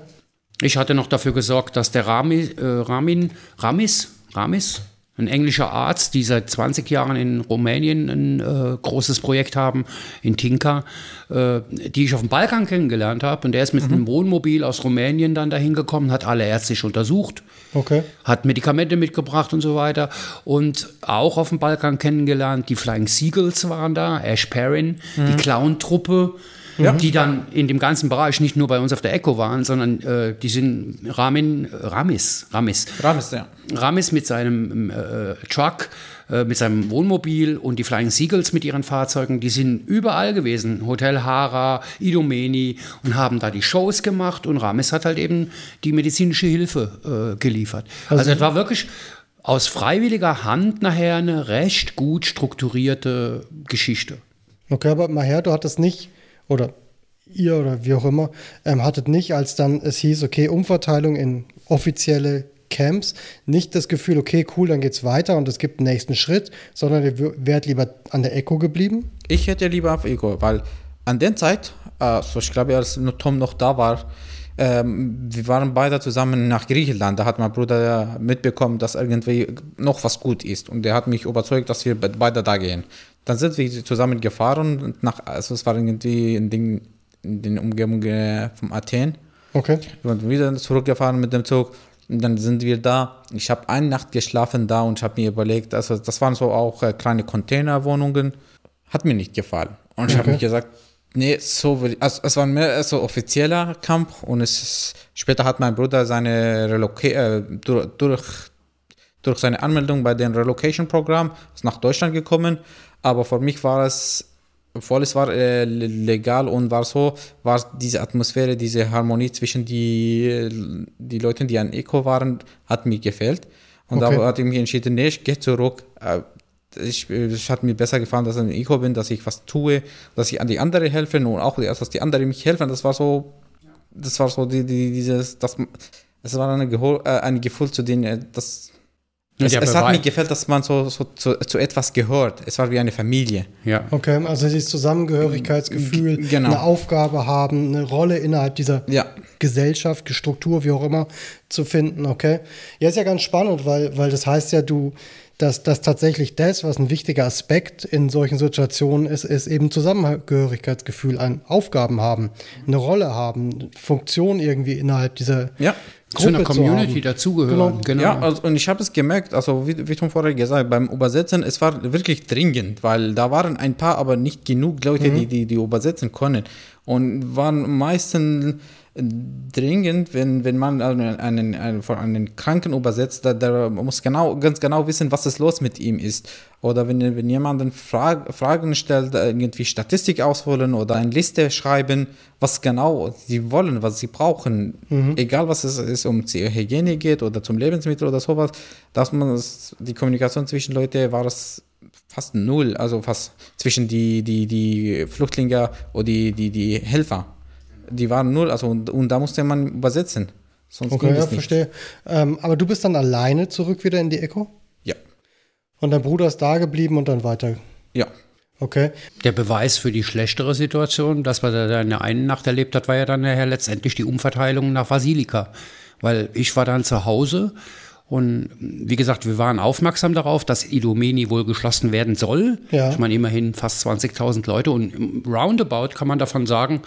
A: Ich hatte noch dafür gesorgt, dass der Rami, äh, Ramin, Ramis, Ramis, ein englischer Arzt, die seit 20 Jahren in Rumänien ein äh, großes Projekt haben, in Tinka, äh, die ich auf dem Balkan kennengelernt habe. Und der ist mit einem Wohnmobil aus Rumänien dann dahin gekommen, hat alle ärztlich untersucht,
B: Okay.
A: hat Medikamente mitgebracht und so weiter. Und auch auf dem Balkan kennengelernt, die Flying Seagulls waren da, Ash Perrin, die Clown-Truppe, die dann in dem ganzen Bereich nicht nur bei uns auf der Echo waren, sondern äh, die sind Ramin, Ramis, Ramis.
C: Rames, ja.
A: Ramis mit seinem äh, Truck, äh, mit seinem Wohnmobil und die Flying Seagulls mit ihren Fahrzeugen, die sind überall gewesen. Hotel Hara, Idomeni und haben da die Shows gemacht und Ramis hat halt eben die medizinische Hilfe äh, geliefert. Also, es war wirklich aus freiwilliger Hand nachher eine recht gut strukturierte Geschichte.
B: Okay, aber mal her, du hattest nicht, oder ihr oder wie auch immer, ähm, hattet nicht, als dann es hieß, okay, Umverteilung in offizielle Camps, nicht das Gefühl, okay, cool, dann geht's weiter und es gibt einen nächsten Schritt, sondern ihr wär- wärt lieber an der Echo geblieben?
C: Ich hätte lieber auf Ego, weil an der Zeit, äh, so ich glaube, als Tom noch da war, ähm, wir waren beide zusammen nach Griechenland. Da hat mein Bruder mitbekommen, dass irgendwie noch was gut ist. Und der hat mich überzeugt, dass wir be- beide da gehen. Dann sind wir zusammen gefahren. Und nach, also es war irgendwie in den, in den Umgebungen von Athen.
B: Okay.
C: Wir sind wieder zurückgefahren mit dem Zug. Und dann sind wir da. Ich habe eine Nacht geschlafen da und ich habe mir überlegt, also das waren so auch äh, kleine Containerwohnungen. Hat mir nicht gefallen. Und ich habe
B: Okay.
C: mir gesagt, nee, so will ich, also es war mehr so offizieller Kampf und es ist, später hat mein Bruder seine Reloca äh, durch, durch, durch seine Anmeldung bei dem Relocation-Programm nach Deutschland gekommen. Aber für mich war es obwohl es war äh, le- legal und war so, war diese Atmosphäre, diese Harmonie zwischen die, die Leuten, die an Eco waren, hat mir gefällt. Und
B: Okay.
C: da hatte ich mich entschieden, nee, ich gehe zurück. Äh, Ich, es hat mir besser gefallen, dass ich ein Eco bin, dass ich was tue, dass ich an die anderen helfe und auch, dass die anderen mich helfen. Das war so, das war so die, die, dieses, das, es war eine, äh, ein Gefühl, zu dem, äh, das, es,
A: der
C: es hat mir gefällt, dass man so, so zu, zu etwas gehört. Es war wie eine Familie.
A: Ja.
B: Okay, also dieses Zusammengehörigkeitsgefühl,
C: G- genau.
B: eine Aufgabe haben, eine Rolle innerhalb dieser
C: Ja.
B: Gesellschaft, Struktur, wie auch immer, zu finden, okay? Ja, ist ja ganz spannend, weil, weil das heißt ja, du, dass, dass tatsächlich das, was ein wichtiger Aspekt in solchen Situationen ist, ist eben Zusammengehörigkeitsgefühl, ein Aufgaben haben, eine Rolle haben, Funktion irgendwie innerhalb dieser
C: Ja.
A: Zu einer
B: Gruppe
A: Community
B: haben.
A: dazugehören. Genau.
C: Ja, also, und ich habe es gemerkt, also wie, wie schon vorher gesagt, beim Übersetzen, es war wirklich dringend, weil da waren ein paar, aber nicht genug Leute, die, die die übersetzen können. Und waren meistens dringend, wenn, wenn man einen, einen, einen, einen Kranken übersetzt, da, der muss genau, ganz genau wissen, was es los mit ihm ist. Oder wenn, wenn jemanden Frag, Fragen stellt, irgendwie Statistik ausholen oder eine Liste schreiben, was genau sie wollen, was sie brauchen, egal was es ist, um die Hygiene geht oder zum Lebensmittel oder sowas, dass man die Kommunikation zwischen Leuten war es fast null, also fast zwischen die, die, die Flüchtlinge und die, die, die Helfer. Die waren null, also und, und da musste man übersetzen. Sonst
B: Okay,
C: ging
B: ja,
C: es nicht.
B: verstehe. Ähm, aber du bist dann alleine zurück wieder in die Echo?
C: Ja,
B: Und dein Bruder ist da geblieben und dann weiter.
C: ja.
B: Okay.
A: Der Beweis für die schlechtere Situation, dass man da in der einen Nacht erlebt hat, war ja dann nachher letztendlich die Umverteilung nach Basilika. Weil ich war dann zu Hause und wie gesagt, wir waren aufmerksam darauf, dass Idomeni wohl geschlossen werden soll.
B: Ja.
A: Ich meine, immerhin fast 20.000 Leute und im Roundabout kann man davon sagen,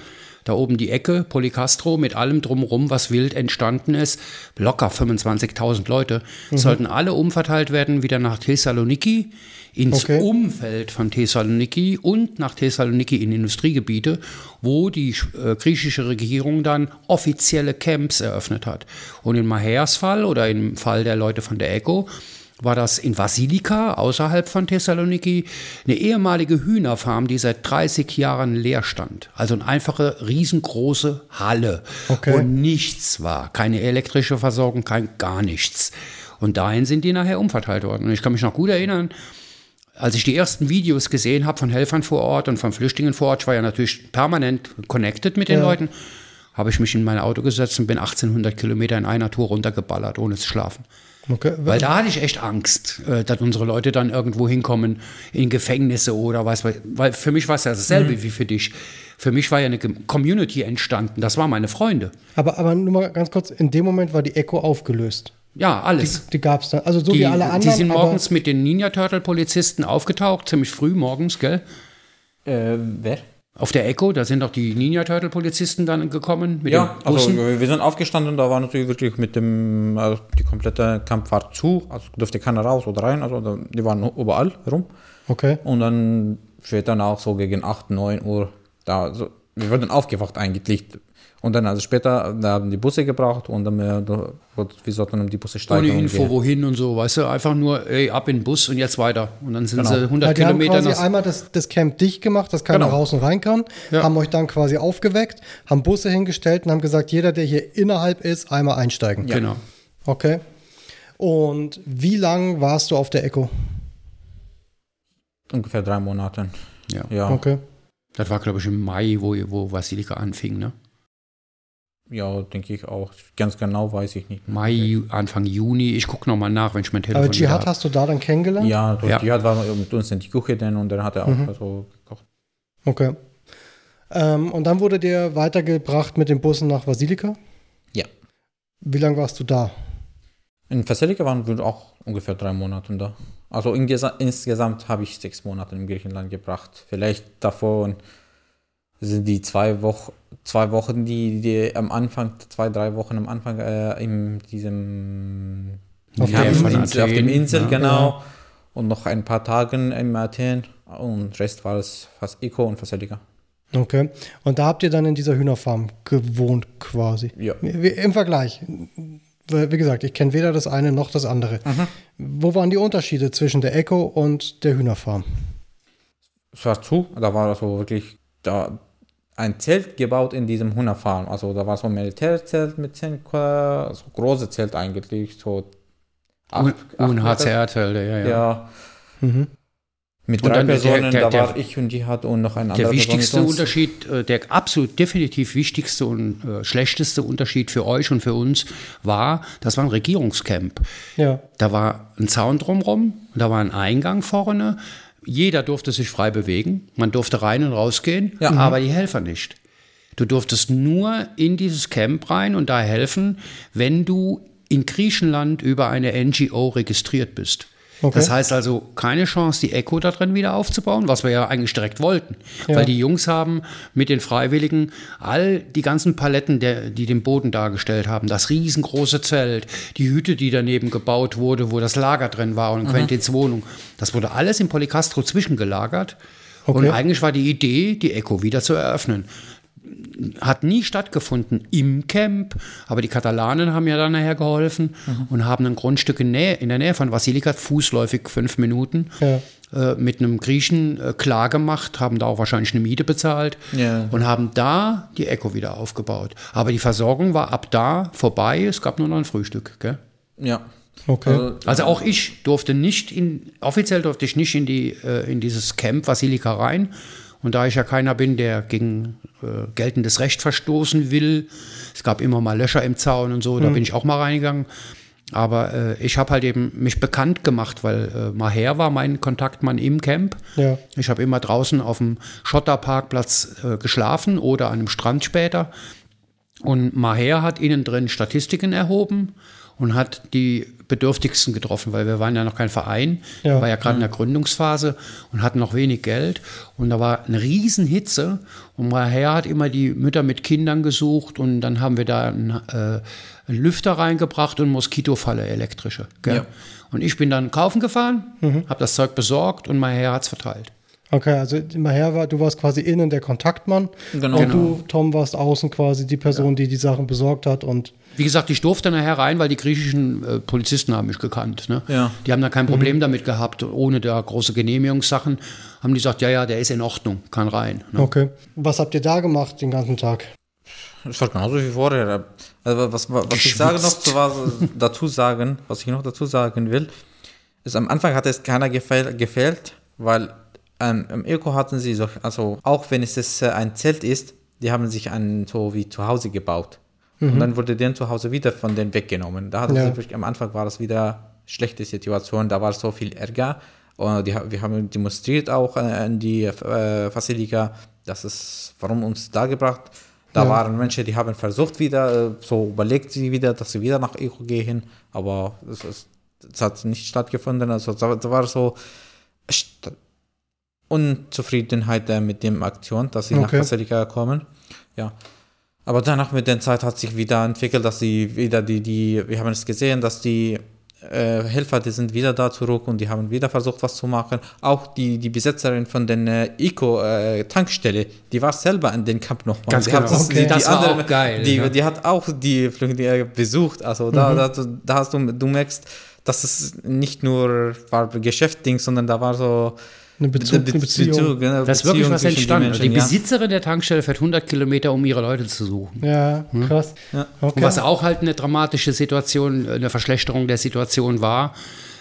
A: da oben die Ecke, Polycastro, mit allem drumherum, was wild entstanden ist, locker 25.000 Leute, sollten alle umverteilt werden wieder nach Thessaloniki, ins
B: Okay.
A: Umfeld von Thessaloniki und nach Thessaloniki in Industriegebiete, wo die äh, griechische Regierung dann offizielle Camps eröffnet hat. Und in Mahers Fall oder im Fall der Leute von der ECO war das in Vasilika außerhalb von Thessaloniki eine ehemalige Hühnerfarm, die seit 30 Jahren leer stand. Also eine einfache, riesengroße Halle,
B: Okay.
A: wo nichts war. Keine elektrische Versorgung, kein gar nichts. Und dahin sind die nachher umverteilt worden. Und ich kann mich noch gut erinnern, als ich die ersten Videos gesehen habe von Helfern vor Ort und von Flüchtlingen vor Ort, ich war ja natürlich permanent connected mit den
B: Ja.
A: Leuten, habe ich mich in mein Auto gesetzt und bin 1800 Kilometer in einer Tour runtergeballert, ohne zu schlafen.
B: Okay.
A: Weil da hatte ich echt Angst, äh, dass unsere Leute dann irgendwo hinkommen, in Gefängnisse oder was. weiß- Weil für mich war es ja dasselbe wie für dich. Für mich war ja eine Community entstanden. Das waren meine Freunde.
B: aber, aber nur mal ganz kurz, in dem Moment war die Echo aufgelöst.
A: Ja,
B: Die,
A: alles.
B: die gab es dann. Also so
A: die,
B: wie alle anderen.
A: die sind
B: aber-
A: morgens mit den Ninja Turtle Polizisten aufgetaucht, ziemlich früh morgens, gell?
C: Äh, wer?
A: Auf der Echo, da sind doch die Ninja Turtle Polizisten dann gekommen mit
C: Ja,
A: den
C: also wir sind aufgestanden, da war natürlich wirklich mit dem, also die komplette Kampffahrt zu, also durfte keiner raus oder rein, also da, die waren überall rum.
B: Okay.
C: Und dann später auch so gegen 8, 9 Uhr, da, so, wir wurden aufgewacht eigentlich. Und dann also später, da haben die Busse gebraucht und dann da, wir sollten um die Busse steigen.
A: Ohne Info,
C: gehen.
A: wohin und so, weißt du, einfach nur, ey, ab in den Bus und jetzt weiter. Und dann sind
C: Genau.
A: sie 100
B: Weil die haben
A: Kilometer
B: quasi
A: nach.
B: einmal das, das Camp dicht gemacht, dass keiner
C: Genau.
B: raus und rein kann,
A: Ja.
B: haben euch dann quasi aufgeweckt, haben Busse hingestellt und haben gesagt, jeder, der hier innerhalb ist, einmal einsteigen.
A: Genau.
B: Okay. Und wie lang warst du auf der Echo?
C: Ungefähr drei Monate.
A: Ja.
C: Ja,
B: Okay.
A: Das war, glaube ich, im Mai, wo, wo Vasilika anfing, ne?
C: Ja denke ich auch. Ganz genau weiß ich nicht.
A: Mai, Anfang Juni. Ich gucke nochmal nach, wenn ich mein Telefon
B: Aber Dschihad hast du da dann kennengelernt?
C: Ja, durch
A: Ja.
C: hat war mit uns in die Küche denn und dann hat er auch
B: Mhm.
C: also gekocht.
B: Okay. Ähm, und dann wurde dir weitergebracht mit den Bussen nach Vasilika?
C: Ja.
B: Wie lange warst du da?
C: In Thessaloniki waren wir auch ungefähr drei Monate da. Also ingesa- insgesamt habe ich sechs Monate in Griechenland gebracht. Vielleicht davon sind die zwei Wochen, zwei Wochen, die, die am Anfang, zwei, drei Wochen am Anfang äh, in diesem
B: Auf
C: ja,
B: der
C: im
B: Insel.
C: Auf dem Insel,
A: ja.
C: genau. Und noch ein paar Tagen in Athen. Und Rest war es fast Eco und Thessaloniki.
B: Okay. Und da habt ihr dann in dieser Hühnerfarm gewohnt quasi.
C: Ja.
B: Im Vergleich. Wie gesagt, ich kenne weder das eine noch das andere. Wo waren die Unterschiede zwischen der Echo und der Hühnerfarm?
C: es war zu, da war also wirklich da ein Zelt gebaut in diesem Hühnerfarm. Also da war so ein Militärzelt mit zehn, Qua- so große Zelt eigentlich, so acht- acht
A: UNHCR-Teil, ja, ja.
C: Ja.
B: Mhm.
C: Mit
A: Und
C: drei
A: dann der-
C: Personen,
A: der-
C: da
A: der-
C: war ich und die hat und noch ein
A: Der
C: anderer
A: wichtigste
C: mit uns.
A: Unterschied, äh, der absolut definitiv wichtigste und äh, schlechteste Unterschied für euch und für uns war, das war ein Regierungscamp.
B: Ja.
A: Da war ein Zaun drumrum, da war ein Eingang vorne. Jeder durfte sich frei bewegen. Man durfte rein und rausgehen,
C: Ja.
A: aber die Helfer nicht. Du durftest nur in dieses Camp rein und da helfen, wenn du in Griechenland über eine NGO registriert bist.
B: Okay.
A: Das heißt also keine Chance, die Echo da drin wieder aufzubauen, was wir ja eigentlich direkt wollten.
B: Ja.
A: Weil die Jungs haben mit den Freiwilligen all die ganzen Paletten, der, die den Boden dargestellt haben, das riesengroße Zelt, die Hütte, die daneben gebaut wurde, wo das Lager drin war und Quentins Wohnung, das wurde alles im Polycastro zwischengelagert. Und
B: Okay.
A: eigentlich war die Idee, die Echo wieder zu eröffnen hat nie stattgefunden im Camp, aber die Katalanen haben ja dann nachher geholfen und haben ein Grundstück in, Nähe, in der Nähe von Vasilika, fußläufig fünf Minuten,
B: Ja.
A: äh, mit einem Griechen äh, klar gemacht, haben da auch wahrscheinlich eine Miete bezahlt
C: Ja.
A: und haben da die Echo wieder aufgebaut. Aber die Versorgung war ab da vorbei, es gab nur noch ein Frühstück. Gell?
C: Ja.
B: Okay.
C: Also,
A: Also auch ich durfte nicht in, offiziell durfte ich nicht in, die, äh, in dieses Camp Vasilika rein. Und da ich ja keiner bin, der gegen äh, geltendes Recht verstoßen will, es gab immer mal Löcher im Zaun und so, da bin ich auch mal reingegangen. Aber äh, ich habe halt eben mich bekannt gemacht, weil äh, Maher war mein Kontaktmann im Camp.
B: Ja.
A: Ich habe immer draußen auf dem Schotterparkplatz äh, geschlafen oder an einem Strand später. Und Maher hat innen drin Statistiken erhoben und hat die Bedürftigsten getroffen, weil wir waren ja noch kein Verein,
B: Ja.
A: war ja gerade in der Gründungsphase und hatten noch wenig Geld und da war eine Riesenhitze und mein Herr hat immer die Mütter mit Kindern gesucht und dann haben wir da einen, äh, einen Lüfter reingebracht und Moskitofalle elektrische. Gell?
C: Ja.
A: Und ich bin dann kaufen gefahren,
B: Mhm.
A: habe das Zeug besorgt und mein Herr hat es verteilt.
B: Okay, also immer her war, du warst quasi innen der Kontaktmann
C: Genau.
B: und du, Tom, warst außen quasi die Person, die die Sachen besorgt hat und
A: Wie gesagt, ich durfte nachher rein, weil die griechischen äh, Polizisten haben mich gekannt. Ne?
C: Ja.
A: Die haben da kein
B: Mhm.
A: Problem damit gehabt, ohne da große Genehmigungssachen. Haben die gesagt, ja, ja, der ist in Ordnung, kann rein. Ne?
B: okay. Was habt ihr da gemacht den ganzen Tag?
C: Es war genauso wie vorher. Also was, was, was ich sage noch zu, was, dazu sagen, was ich noch dazu sagen will, ist am Anfang hat es keiner gefehl, gefehlt, weil ähm, im Öko hatten sie so, also auch wenn es äh, ein Zelt ist, die haben sich ein so wie zu Hause gebaut. Und dann wurde deren zu Hause wieder von denen weggenommen. Da hat
B: Ja.
C: wirklich, am Anfang war das wieder schlechte Situation, da war so viel Ärger. Und die, wir haben demonstriert auch äh, an die äh, Fasilika, dass es, warum uns da gebracht. Da
B: Ja.
C: waren Menschen, die haben versucht wieder, äh, so überlegt sie wieder, dass sie wieder nach Echo gehen, aber es, es, es hat nicht stattgefunden. Also da, da war so Unzufriedenheit äh, mit dem Aktion, dass sie nach
B: Okay.
C: Fasilika kommen. Ja. Aber danach mit der Zeit hat sich wieder entwickelt, dass sie wieder die, die, wir haben es gesehen, dass die äh, Helfer, die sind wieder da zurück und die haben wieder versucht, was zu machen. Auch die, die Besetzerin von den äh, Eco-Tankstelle, die war selber an den Camp nochmal.
A: Ganz
C: Die hat
A: genau. Okay.
C: die,
A: Das
C: die
A: war
C: andere,
A: auch geil,
C: Die,
A: ne?
C: die hat auch die Flüchtlinge besucht. Also da, da, da hast du, du merkst, dass es nicht nur war Geschäftsding, sondern da war so
B: Eine Bezug,
C: Be-
B: eine Beziehung.
C: Beziehung, genau,
A: Da ist wirklich was entstanden.
C: den
A: die
C: ja.
A: Besitzerin der Tankstelle fährt 100 Kilometer, um ihre Leute zu suchen.
B: Ja, krass.
C: Ja.
B: Okay.
A: Und was auch halt eine dramatische Situation, eine Verschlechterung der Situation war,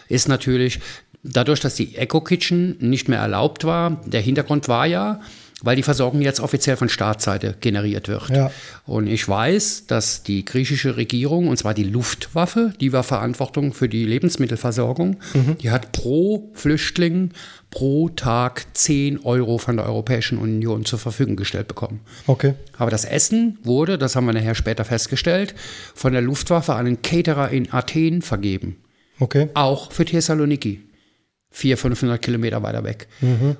A: ist natürlich dadurch, dass die Eco Kitchen nicht mehr erlaubt war. Der Hintergrund war ja, weil die Versorgung jetzt offiziell von Staatsseite generiert wird.
B: Ja.
A: Und ich weiß, dass die griechische Regierung, und zwar die Luftwaffe, die war Verantwortung für die Lebensmittelversorgung, die hat pro Flüchtling pro Tag 10 Euro von der Europäischen Union zur Verfügung gestellt bekommen.
B: Okay.
A: Aber das Essen wurde, das haben wir nachher später festgestellt, von der Luftwaffe an einen Caterer in Athen vergeben.
B: Okay.
A: Auch für Thessaloniki. 400, 500 Kilometer weiter weg.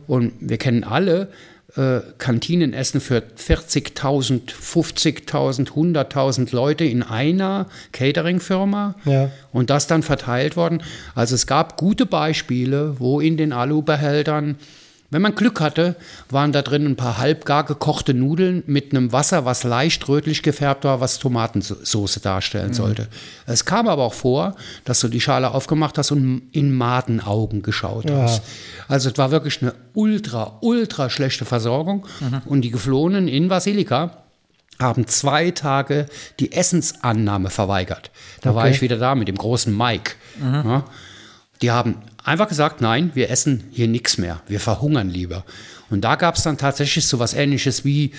A: Und wir kennen alle äh, Kantinenessen für 40.000, 50.000, 100.000 Leute in einer Catering-Firma.
B: Ja.
A: Und das dann verteilt worden. Also es gab gute Beispiele, wo in den Alubehältern, wenn man Glück hatte, waren da drin ein paar halbgar gekochte Nudeln mit einem Wasser, was leicht rötlich gefärbt war, was Tomatensoße darstellen sollte. Es kam aber auch vor, dass du die Schale aufgemacht hast und in Madenaugen geschaut hast. Also es war wirklich eine ultra, ultra schlechte Versorgung. Und die Geflohenen in Basilika haben zwei Tage die Essensannahme verweigert. Da war
B: Okay.
A: ich wieder da mit dem großen Mike. Ja, die haben einfach gesagt, nein, wir essen hier nichts mehr. Wir verhungern lieber. Und da gab es dann tatsächlich so was ähnliches wie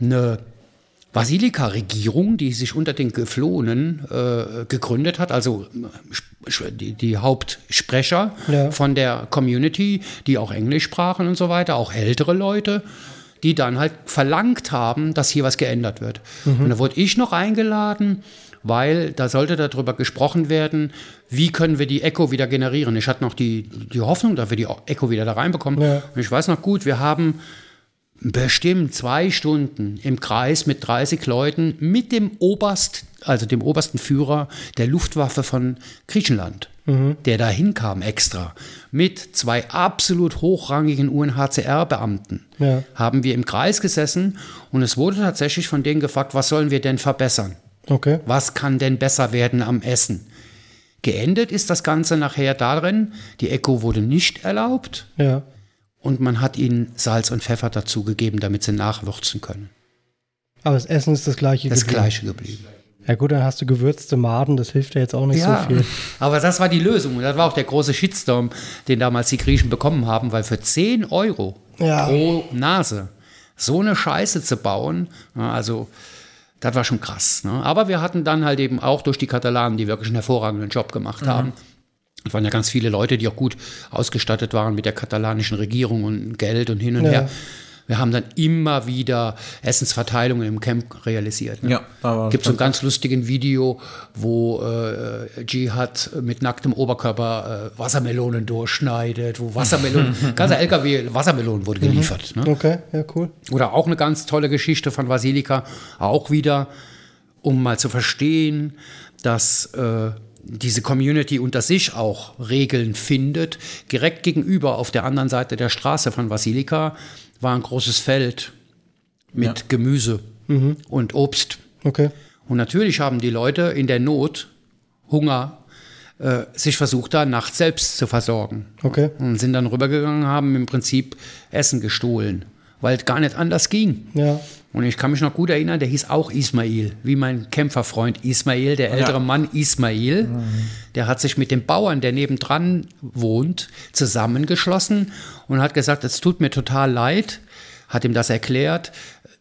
A: eine Basilika-Regierung, die sich unter den Geflohenen äh, gegründet hat, also äh, die, die Hauptsprecher
B: Ja.
A: von der Community, die auch Englisch sprachen und so weiter, auch ältere Leute, die dann halt verlangt haben, dass hier was geändert wird. Und da wurde ich noch eingeladen, weil da sollte darüber gesprochen werden, wie können wir die Echo wieder generieren. Ich hatte noch die, die Hoffnung, dass wir die Echo wieder da reinbekommen.
B: Ja.
A: Und ich weiß noch gut, wir haben bestimmt zwei Stunden im Kreis mit 30 Leuten mit dem Oberst, also dem obersten Führer der Luftwaffe von Griechenland, der da hinkam extra, mit zwei absolut hochrangigen UNHCR-Beamten,
B: Ja.
A: haben wir im Kreis gesessen und es wurde tatsächlich von denen gefragt, was sollen wir denn verbessern?
B: Okay.
A: Was kann denn besser werden am Essen? Geendet ist das Ganze nachher darin, die Echo wurde nicht erlaubt,
B: Ja.
A: und man hat ihnen Salz und Pfeffer dazugegeben, damit sie nachwürzen können.
B: Aber das Essen ist das gleiche.
A: Das
B: geblieben.
A: gleiche geblieben.
B: Ja gut, dann hast du gewürzte Maden, das hilft ja jetzt auch nicht so viel. [LAUGHS]
A: aber das war die Lösung. Und das war auch der große Shitstorm, den damals die Griechen bekommen haben, weil für 10 Euro
B: Ja.
A: pro Nase so eine Scheiße zu bauen, ja, also das war schon krass. Ne? Aber wir hatten dann halt eben auch durch die Katalanen, die wirklich einen hervorragenden Job gemacht haben. Es waren ja ganz viele Leute, die auch gut ausgestattet waren mit der katalanischen Regierung und Geld und hin und
B: Ja.
A: her. Wir haben dann immer wieder Essensverteilungen im Camp realisiert. Ne?
C: Ja,
A: Gibt so ein ganz lustigen Video, wo äh, Jihad mit nacktem Oberkörper äh, Wassermelonen durchschneidet, wo Wassermelonen, [LAUGHS] ganzer LKW Wassermelonen wurde geliefert. Ne?
B: Okay, ja, cool.
A: Oder auch eine ganz tolle Geschichte von Vasilika, auch wieder, um mal zu verstehen, dass äh, diese Community unter sich auch Regeln findet. Direkt gegenüber auf der anderen Seite der Straße von Vasilika war ein großes Feld mit
C: Ja.
A: Gemüse und Obst.
B: Okay.
A: Und natürlich haben die Leute in der Not, Hunger, äh, sich versucht, da nachts selbst zu versorgen.
B: Okay.
A: Und sind dann rübergegangen, haben im Prinzip Essen gestohlen, weil es gar nicht anders ging.
B: Ja.
A: Und ich kann mich noch gut erinnern, der hieß auch Ismail, wie mein Kämpferfreund Ismail, der ältere Mann Ismail. Der hat sich mit dem Bauern, der nebendran wohnt, zusammengeschlossen und hat gesagt, es tut mir total leid, hat ihm das erklärt.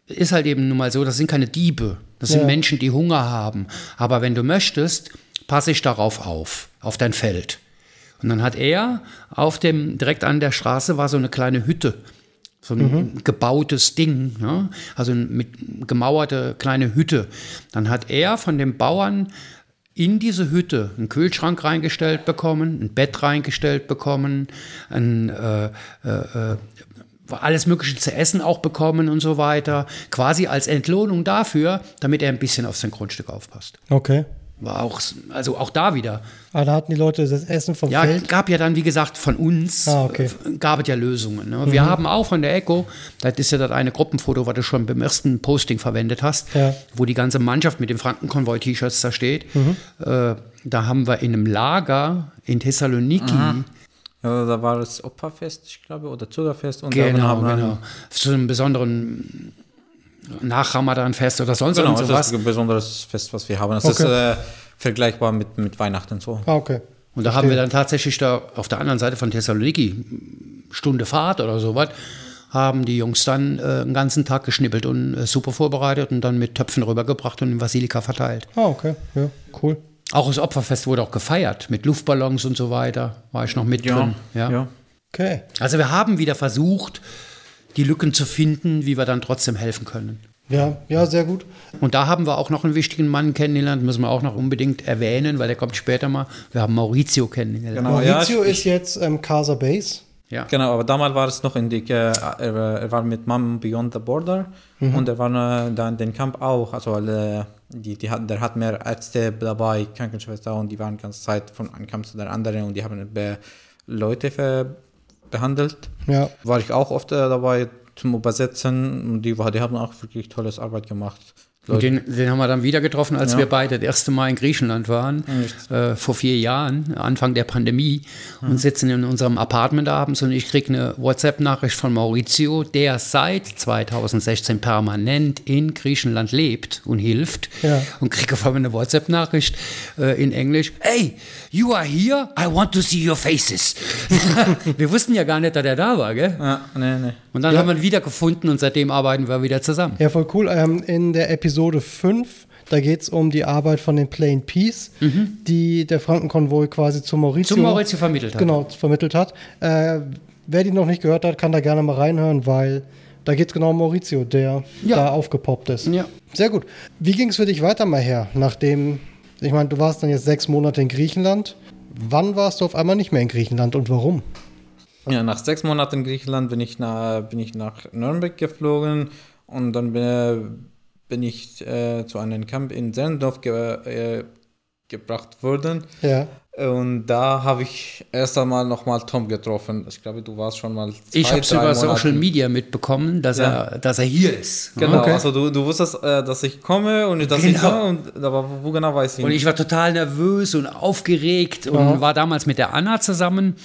A: Ist halt eben nun mal so, das sind keine Diebe, das sind
B: Ja.
A: Menschen, die Hunger haben. Aber wenn du möchtest, passe ich darauf auf, auf dein Feld. Und dann hat er auf dem, direkt an der Straße war so eine kleine Hütte. So ein gebautes Ding, ne? also mit gemauerte kleine Hütte. Dann hat er von dem Bauern in diese Hütte einen Kühlschrank reingestellt bekommen, ein Bett reingestellt bekommen, ein, äh, äh, äh, alles Mögliche zu essen auch bekommen und so weiter. Quasi als Entlohnung dafür, damit er ein bisschen auf sein Grundstück aufpasst.
B: Okay.
A: War auch, also auch da wieder.
B: Ah, da hatten die Leute das Essen vom
A: Ja,
B: Feld.
A: gab ja dann, wie gesagt, von uns,
B: Ah, okay.
A: äh, gab es ja Lösungen. Ne? Wir haben auch von der Echo, das ist ja das eine Gruppenfoto, was du schon beim ersten Posting verwendet hast,
B: Ja.
A: wo die ganze Mannschaft mit den Frankenkonvoi-T-Shirts da steht.
B: Mhm.
A: Äh, da haben wir in einem Lager in Thessaloniki,
C: Ja, da war das Opferfest, ich glaube, oder Zuckerfest. Und
A: genau, genau, zu einem besonderen Nach-Ramadan-Fest oder sonst
C: Genau,
A: irgend
C: das
A: sowas.
C: ist ein besonderes Fest, was wir haben. Das
B: Okay.
C: ist äh, vergleichbar mit, mit Weihnachten so.
B: Ah, okay.
A: Und da haben wir dann tatsächlich da auf der anderen Seite von Thessaloniki, Stunde Fahrt oder sowas, haben die Jungs dann äh, einen ganzen Tag geschnippelt und äh, super vorbereitet und dann mit Töpfen rübergebracht und in Basilika verteilt.
B: Ah, okay. Ja, cool.
A: Auch das Opferfest wurde auch gefeiert mit Luftballons und so weiter. War ich noch mit drin. Ja.
C: ja.
B: Okay.
A: Also wir haben wieder versucht, die Lücken zu finden, wie wir dann trotzdem helfen können.
B: Ja, ja, sehr gut.
A: Und da haben wir auch noch einen wichtigen Mann kennengelernt, müssen wir auch noch unbedingt erwähnen, weil der kommt später mal. Wir haben Maurizio kennengelernt.
C: Genau, ja,
B: Maurizio
C: ich-
B: ist jetzt ähm, Casa Base.
A: Ja.
C: Genau, aber damals war es noch in die, äh, er, er war mit Mom Beyond the Border und er war äh, da in den Camp auch. Also äh, die, die hatten, der hat mehr Ärzte dabei, Krankenschwester und die waren die ganze Zeit von einem Camp zu der anderen und die haben be Leute behandelt.
B: Ja.
C: War ich auch oft äh, dabei zum Übersetzen die, die haben auch wirklich tolles Arbeit gemacht.
A: Und den, den haben wir dann wieder getroffen, als
C: Ja.
A: wir beide das erste Mal in Griechenland waren, äh, vor vier Jahren, Anfang der Pandemie, und sitzen in unserem Apartment abends und ich kriege eine WhatsApp-Nachricht von Maurizio, der seit 2016 permanent in Griechenland lebt und hilft.
B: Ja.
A: Und kriege auf einmal eine WhatsApp-Nachricht äh, in Englisch. Hey, you are here, I want to see your faces. [LAUGHS] wir wussten ja gar nicht, dass er da war, gell?
C: Ja, nee, nee.
A: Und dann haben wir ihn wieder gefunden und seitdem arbeiten wir wieder zusammen.
B: Ja, voll cool. Ähm, in der Episode 5, da geht es um die Arbeit von den Plain Peace, die der Frankenkonvoi quasi zu Maurizio,
A: Zu Maurizio vermittelt hat.
B: Genau, vermittelt hat. Äh, wer die noch nicht gehört hat, kann da gerne mal reinhören, weil da geht es genau um Maurizio, der
A: Ja.
B: da aufgepoppt ist.
A: Ja.
B: Sehr gut. Wie ging es für dich weiter mal her, nachdem, ich meine, du warst dann jetzt sechs Monate in Griechenland. Wann warst du auf einmal nicht mehr in Griechenland und warum?
C: Ja, nach sechs Monaten in Griechenland bin ich nach, bin ich nach Nürnberg geflogen und dann bin, bin ich äh, zu einem Camp in Serndorf ge äh, gebracht worden.
B: Ja.
C: Und da habe ich erst einmal nochmal Tom getroffen. Ich glaube, du warst schon mal zwei,
A: Ich habe es über
C: Monate-
A: Social Media mitbekommen, dass,
C: Ja.
A: er, dass er hier ist.
C: Genau,
B: Okay.
C: also du, du wusstest, äh, dass ich komme und dass ich
A: Genau.
C: komme, und, aber wo genau weiß ich
A: Und
C: nicht.
A: ich war total nervös und aufgeregt und
B: Ja.
A: war damals mit der Anna zusammen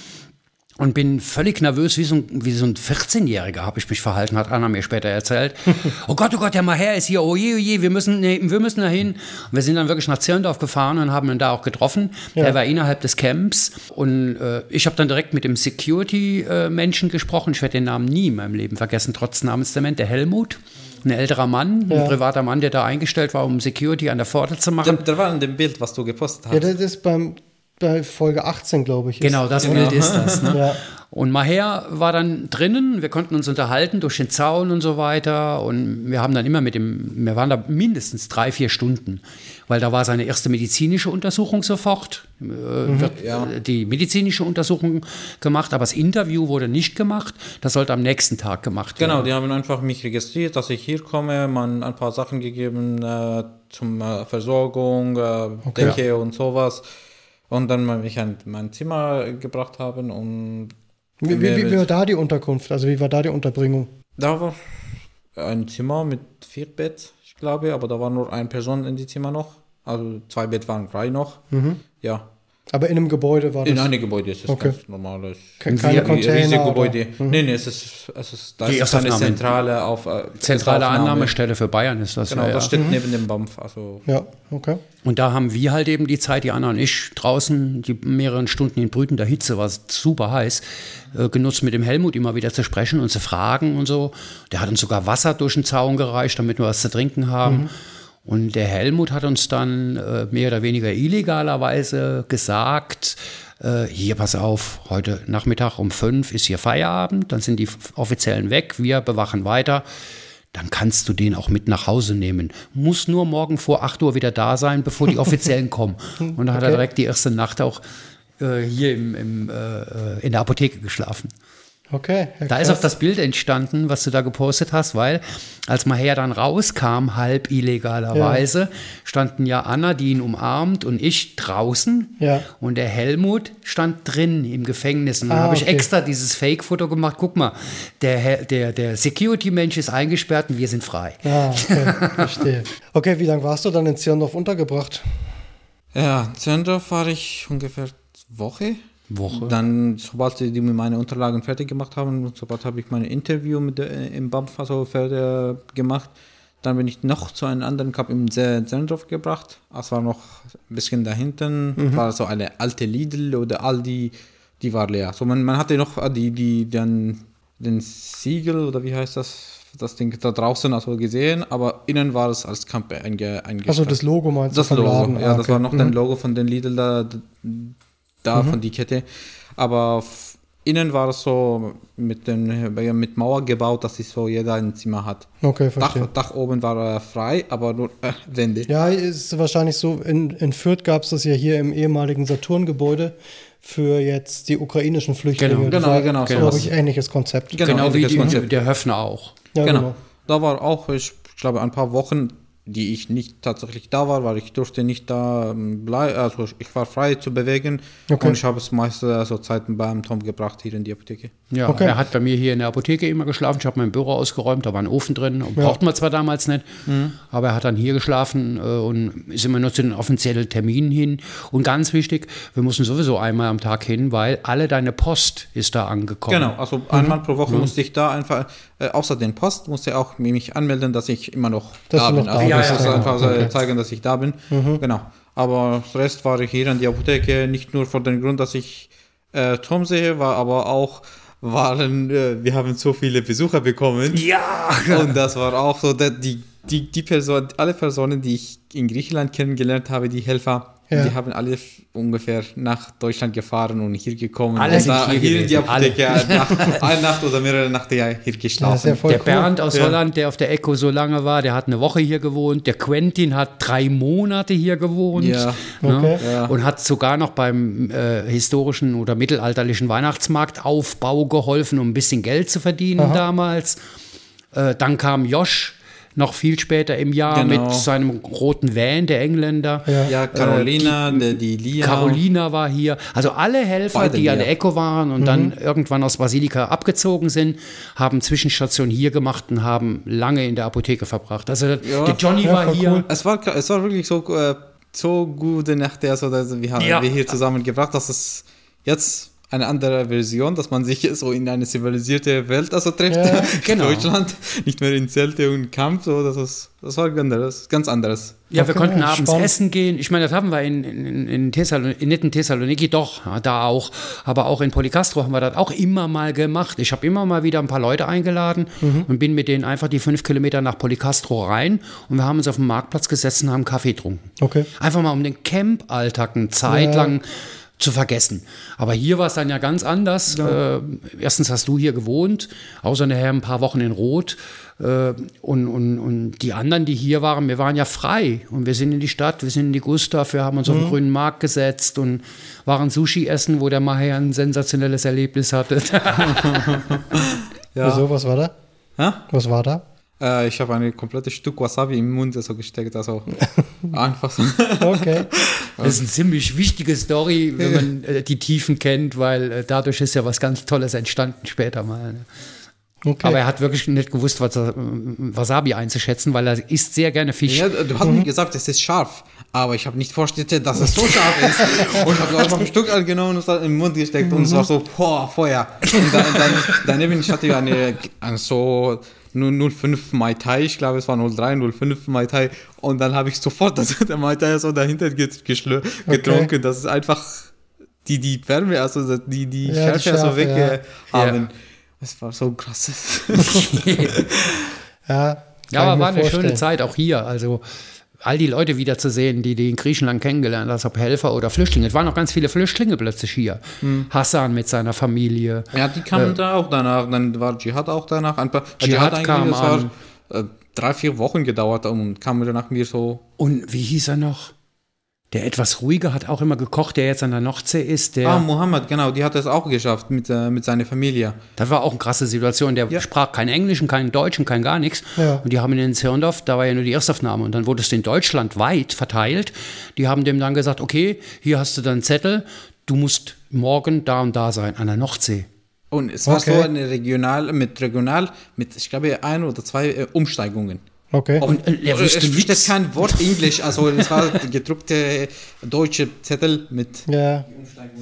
A: und bin völlig nervös, wie so ein, wie so ein 14-Jähriger habe ich mich verhalten, hat Anna mir später erzählt. [LAUGHS] oh Gott, oh Gott, der Maher ist hier, oh je, oh je, wir müssen, nee, wir müssen dahin. Und wir sind dann wirklich nach Zirndorf gefahren und haben ihn da auch getroffen.
B: Ja.
A: Der war innerhalb des Camps und äh, ich habe dann direkt mit dem Security-Menschen gesprochen. Ich werde den Namen nie in meinem Leben vergessen, trotz Namenstament, der Helmut. Ein älterer Mann,
B: Ja.
A: ein privater Mann, der da eingestellt war, um Security an der Pforte zu
C: der,
A: machen.
C: der war in dem Bild, was du gepostet hast.
B: Ja, das ist beim, bei Folge 18, glaube ich. ist-
A: Genau, das
C: Genau.
A: Bild ist das. Ne? [LAUGHS]
B: Ja.
A: Und Maher war dann drinnen, wir konnten uns unterhalten durch den Zaun und so weiter. Und wir haben dann immer mit dem, wir waren da mindestens drei, vier Stunden, weil da war seine erste medizinische Untersuchung sofort. Äh, wird
C: Ja.
A: die medizinische Untersuchung gemacht, aber das Interview wurde nicht gemacht. Das sollte am nächsten Tag gemacht werden.
C: Genau, die haben einfach mich registriert, dass ich hier komme, man ein paar Sachen gegeben äh, zum äh, Versorgung, äh, Decke und sowas. Und dann mich in mein Zimmer gebracht haben und
B: Wie, wie, wie war da die Unterkunft? Also wie war da die Unterbringung?
C: da war ein Zimmer mit vier Bett, ich glaube, aber da war nur eine Person in die Zimmer noch. Also zwei Bett waren frei noch. Ja.
B: Aber in einem Gebäude war das.
C: In einem Gebäude ist es
B: Okay.
C: ganz normales.
B: Ke- keine Container
C: riesige
B: oder-
C: Gebäude. Nee, nee, es ist, es ist, da
A: Die
C: ist eine zentrale auf, äh,
A: Zentrale. Annahmestelle für Bayern ist das.
C: Genau,
A: ja, ja.
C: das steht neben dem BAMF. Also
B: Ja, okay.
A: Und da haben wir halt eben die Zeit, die Anna und ich draußen, die mehreren Stunden in brütender Hitze, war es super heiß, äh, genutzt mit dem Helmut immer wieder zu sprechen und zu fragen und so. Der hat uns sogar Wasser durch den Zaun gereicht, damit wir was zu trinken haben. Und der Helmut hat uns dann äh, mehr oder weniger illegalerweise gesagt, äh, hier pass auf, heute Nachmittag um fünf ist hier Feierabend, dann sind die Offiziellen weg, wir bewachen weiter dann kannst du den auch mit nach Hause nehmen. Muss nur morgen vor 8 Uhr wieder da sein, bevor die Offiziellen [LAUGHS] kommen. Und da hat er
B: Okay.
A: direkt die erste Nacht auch äh, hier im, im, äh, in der Apotheke geschlafen.
B: Okay. ja,
A: Da ist auch das Bild entstanden, was du da gepostet hast, weil als Maher dann rauskam, halb illegalerweise, standen ja Anna, die ihn umarmt, und ich draußen.
B: Ja.
A: Und der Helmut stand drin im Gefängnis. Und dann
B: Ah,
A: habe ich
B: okay.
A: extra dieses Fake-Foto gemacht. Guck mal, der, der, der Security-Mensch ist eingesperrt und wir sind frei.
B: Ah, okay, verstehe. Okay, wie lange warst du dann in Zirndorf untergebracht?
C: Ja, in Zendorf war ich ungefähr Woche.
A: Woche.
C: Dann, sobald die mir meine Unterlagen fertig gemacht haben, sobald habe ich mein Interview mit der, im BAMF also fertig gemacht, dann bin ich noch zu einem anderen Cup im Zendorf gebracht. Es war noch ein bisschen da hinten, war so eine alte Lidl oder Aldi, die war leer. So man, man hatte noch äh, die, die, dann den Siegel oder wie heißt das, das Ding da draußen also gesehen, aber innen war es als Camp einge, eingestellt.
B: Also das Logo meinst
C: Das
B: du vom
C: Logo,
B: Laden?
C: ja,
B: Ah,
C: das
B: okay.
C: war noch
B: Mhm.
C: dein Logo von den Lidl da, da von die Kette. Aber innen war es so mit, den, mit Mauer gebaut, dass es so jeder ein Zimmer hat.
B: Okay,
C: Dach,
B: verstehe.
C: Dach oben war äh, frei, aber nur äh, Wände.
B: Ja, ist wahrscheinlich so. In, in Fürth gab es das ja hier im ehemaligen Saturn-Gebäude für jetzt die ukrainischen Flüchtlinge.
A: Genau,
B: Das
C: genau,
B: war,
C: genau,
B: Glaube ich, ähnliches Konzept.
C: Genau,
A: Genau, wie die,
C: Konzept.
A: der Höfner auch.
B: Ja,
C: genau. Da war auch, ich glaube, ein paar Wochen, die ich nicht tatsächlich da war, weil ich durfte nicht da bleiben, also ich war frei zu bewegen
B: Okay.
C: und ich habe es meist äh, so Zeiten beim Tom gebracht hier in die Apotheke.
A: Ja,
B: Okay.
A: er hat bei mir hier in der Apotheke immer geschlafen. Ich habe mein Büro ausgeräumt, da war ein Ofen drin. Und Brauchten wir zwar damals nicht, aber er hat dann hier geschlafen äh, und ist immer nur zu den offiziellen Terminen hin. Und ganz wichtig, wir mussten sowieso einmal am Tag hin, weil alle deine Post ist da angekommen.
C: Genau, also einmal pro Woche musste ich da einfach, äh, außer den Post, musste auch mich anmelden, dass ich immer noch
B: Dass
C: da
B: noch
C: bin.
B: da
C: Also das ist
B: ja.
C: einfach äh, zeigen, dass ich da bin. Genau. Aber das Rest war ich hier an die Apotheke, nicht nur vor dem Grund, dass ich äh, Tom sehe, war aber auch, waren, äh, wir haben so viele Besucher bekommen.
A: Ja!
C: Und das war auch so, dass die, die, die Person, alle Personen, die ich in Griechenland kennengelernt habe, die Helfer,
B: Ja.
C: die haben alle ungefähr nach Deutschland gefahren und hier gekommen.
A: Alle
C: und da,
A: hier
C: hier in die
A: gewesen,
C: Apotheke nach, [LAUGHS] eine Nacht oder mehrere Nächte ja, hier geschlafen.
B: ja
A: Der
B: cool.
A: Bernd aus
C: Ja.
A: Holland, der auf der Echo so lange war, der hat eine Woche hier gewohnt. Der Quentin hat drei Monate hier gewohnt.
C: Ja.
A: ne?
B: Okay.
C: Ja.
A: Und hat sogar noch beim äh, historischen oder mittelalterlichen Weihnachtsmarktaufbau geholfen, um ein bisschen Geld zu verdienen damals. Äh, dann kam Josh noch viel später im Jahr
C: Genau.
A: mit seinem roten Van, der Engländer.
C: ja, Carolina, der, die Lia.
A: Carolina war hier. Also alle Helfer,
C: Beide
A: die an
C: hier.
A: der Echo waren und dann irgendwann aus Basilika abgezogen sind, haben Zwischenstation hier gemacht und haben lange in der Apotheke verbracht. Also
C: Ja.
A: der Johnny
B: Ja,
A: war
B: voll
A: hier.
B: cool.
C: Es war, es war wirklich so, äh, so gute Nächte, also dass wir haben
A: Ja.
C: wir hier zusammen gebracht, dass es jetzt eine andere Version, dass man sich so in eine zivilisierte Welt also trifft,
B: Ja, [LAUGHS]
C: in
A: genau.
C: Deutschland, nicht mehr in Zelte und Kampf, so, das, ist, das war anderes, ganz anderes.
A: Ja, wir
B: Okay,
A: konnten abends
B: spannend.
A: essen gehen. Ich meine, das haben wir in, in, in, Thessalon in in Thessaloniki, doch, ja, da auch. Aber auch in Polycastro haben wir das auch immer mal gemacht. Ich habe immer mal wieder ein paar Leute eingeladen
B: Mhm.
A: und bin mit denen einfach die fünf Kilometer nach Polycastro rein und wir haben uns auf dem Marktplatz gesessen und haben Kaffee getrunken.
B: Okay.
A: Einfach mal um den Camp-Alltag eine Zeit
B: Ja.
A: lang zu vergessen. Aber hier war es dann ja ganz anders. Äh, erstens hast du hier gewohnt, außer nachher ein paar Wochen in Rot. Äh, und, und, und die anderen, die hier waren, wir waren ja frei. Und wir sind in die Stadt, wir sind in die Gustav, wir haben uns auf den grünen Markt gesetzt und waren Sushi essen, wo der Maher ein sensationelles Erlebnis hatte. [LAUGHS]
B: Wieso, was war da?
C: Hä?
B: Was war da?
C: Äh, ich habe ein komplettes Stück Wasabi im Mund so gesteckt, also [LAUGHS] einfach so.
B: Okay. [LAUGHS]
A: Das ist eine ziemlich wichtige Story, wenn man äh, die Tiefen kennt, weil äh, dadurch ist ja was ganz Tolles entstanden später mal. Ne?
B: okay.
A: Aber er hat wirklich nicht gewusst, was, äh, Wasabi einzuschätzen, weil er isst sehr gerne Fisch.
C: Ja, du hast mir gesagt, es ist scharf, aber ich habe nicht vorgestellt, dass es so scharf ist. [LAUGHS] Und ich habe einfach ein Stück angenommen und es hat in den Mund gesteckt und es war so, boah, Feuer. Und dann, dann, daneben, ich hatte eine, eine so 05 Mai Tai, ich glaube es war 03, 05 Mai Tai. Und dann habe ich sofort das, [LAUGHS] der Mai Tai so dahinter getrunken. Das ist einfach die, die Wärme, also die, die
B: Ja,
C: Schärfe so
B: Schärfe,
C: weg
B: ja.
C: haben. Das war so krass. [LAUGHS]
B: ja,
A: Ja, aber war eine schöne
B: vorstellen.
A: Zeit, auch hier. Also all die Leute wiederzusehen, die die in Griechenland kennengelernt hast, ob Helfer oder Flüchtlinge. Es waren auch ganz viele Flüchtlinge plötzlich hier.
B: Hm.
A: Hassan mit seiner Familie.
C: Ja, die kamen da auch danach. Dann war Dschihad auch danach. Ein paar,
A: Dschihad
C: eigentlich,
A: kam an.
C: war äh, drei, vier Wochen gedauert und kam dann nach mir so.
A: Und wie hieß er noch? Der etwas ruhiger hat auch immer gekocht, der jetzt an der Nordsee ist. Der,
C: Ah, Mohammed, genau, die hat es auch geschafft mit, äh, mit seiner Familie.
A: Das war auch eine krasse Situation. Der
C: Ja.
A: sprach kein Englisch und kein Deutsch und kein gar nichts.
B: Ja.
A: Und die haben ihn in Zirndorf, da war ja nur die Erstaufnahme. Und dann wurde es in Deutschland weit verteilt. Die haben dem dann gesagt, okay, hier hast du deinen Zettel, du musst morgen da und da sein, an der Nordsee.
C: Und es war
B: Okay.
C: so eine regional, mit regional, mit, ich glaube, ein oder zwei äh, Umsteigungen.
B: Okay.
A: Und äh, er wusste nichts.
C: kein Wort Englisch, also es war gedruckte deutsche Zettel mit.
B: ja,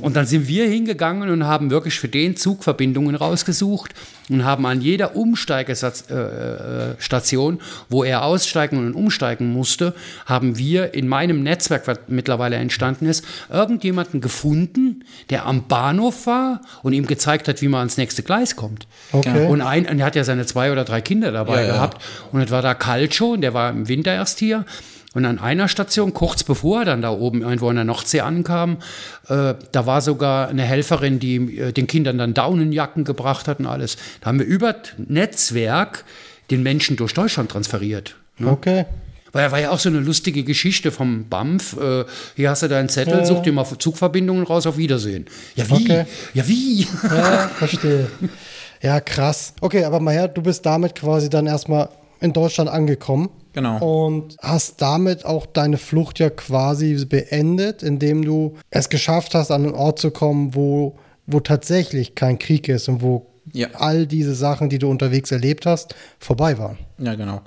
A: Und dann sind wir hingegangen und haben wirklich für den Zug Verbindungen rausgesucht und haben an jeder Umsteigestation, wo er aussteigen und umsteigen musste, haben wir in meinem Netzwerk, was mittlerweile entstanden ist, irgendjemanden gefunden, der am Bahnhof war und ihm gezeigt hat, wie man ans nächste Gleis kommt.
B: okay.
A: Und, ein, und er hat ja seine zwei oder drei Kinder dabei
C: Ja, ja.
A: gehabt. Und es war da Calcio, und der war im Winter erst hier. Und an einer Station, kurz bevor er dann da oben irgendwo an der Nordsee ankam, äh, da war sogar eine Helferin, die äh, den Kindern dann Daunenjacken gebracht hat und alles. Da haben wir über das Netzwerk den Menschen durch Deutschland transferiert. Ne?
B: okay.
A: Weil er war ja auch so eine lustige Geschichte vom BAMF. Äh, hier hast du deinen Zettel, such dir mal Zugverbindungen raus, auf Wiedersehen. Ja, wie?
B: Okay.
A: Ja, wie?
B: Ja, [LAUGHS] verstehe. Ja, krass. Okay, aber Maja, du bist damit quasi dann erstmal in Deutschland angekommen.
C: Genau.
B: Und hast damit auch deine Flucht ja quasi beendet, indem du es geschafft hast, an einen Ort zu kommen, wo, wo tatsächlich kein Krieg ist und wo
C: Ja.
B: all diese Sachen, die du unterwegs erlebt hast, vorbei waren.
C: Ja, genau.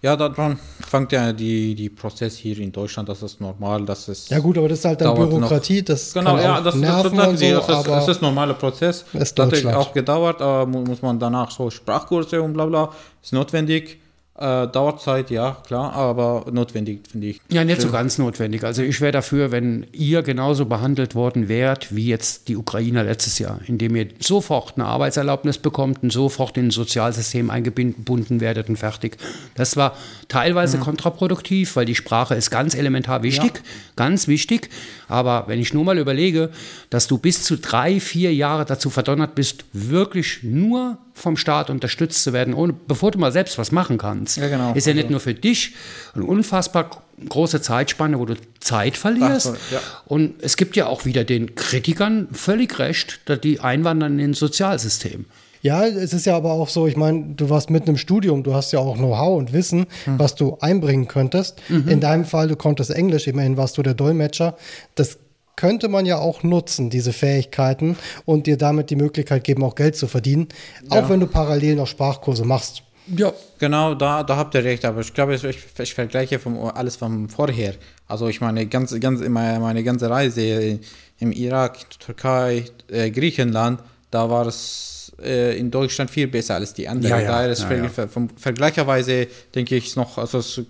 C: Ja, daran fängt ja die, die Prozess hier in Deutschland, das ist normal, das ist.
B: Ja gut, aber das ist halt dann Bürokratie, das
C: Genau, ja, das, das,
B: nerven
C: das,
B: und so,
C: das, ist, das ist ein normaler Prozess.
B: ist
C: das hat auch gedauert, aber mu- muss man danach so Sprachkurse und bla bla, ist notwendig. Äh, dauert Zeit, ja, klar, aber notwendig, finde ich.
A: Ja, nicht so ganz notwendig. Also ich wäre dafür, wenn ihr genauso behandelt worden wärt wie jetzt die Ukrainer letztes Jahr, indem ihr sofort eine Arbeitserlaubnis bekommt und sofort in ein Sozialsystem eingebunden werdet und fertig. Das war teilweise kontraproduktiv, weil die Sprache ist ganz elementar wichtig, ganz wichtig. Aber wenn ich nur mal überlege, dass du bis zu drei, vier Jahre dazu verdonnert bist, wirklich nur vom Staat unterstützt zu werden, ohne, bevor du mal selbst was machen kannst,
C: Ja, genau.
A: ist ja nicht nur für dich eine unfassbar große Zeitspanne, wo du Zeit verlierst.
C: Ach ja.
A: Und es gibt ja auch wieder den Kritikern völlig recht, dass die einwandern ins Sozialsystem.
B: Ja, es ist ja aber auch so, ich meine, du warst mitten im Studium, du hast ja auch Know-how und Wissen, was du einbringen könntest. In deinem Fall, du konntest Englisch, immerhin warst du der Dolmetscher. Das könnte man ja auch nutzen, diese Fähigkeiten, und dir damit die Möglichkeit geben, auch Geld zu verdienen, auch wenn du parallel noch Sprachkurse machst.
A: Ja.
C: Genau, da, da habt ihr recht, aber ich glaube, ich, ich vergleiche vom, alles vom vorher. Also ich meine, ganz, ganz, meine, meine ganze Reise im Irak, Türkei, äh, Griechenland, da war es äh, in Deutschland viel besser als die anderen.
A: Ja, ja,
C: Daher ist
A: ja,
C: ver
A: ja.
C: ver vom vergleicherweise denke ich noch, also es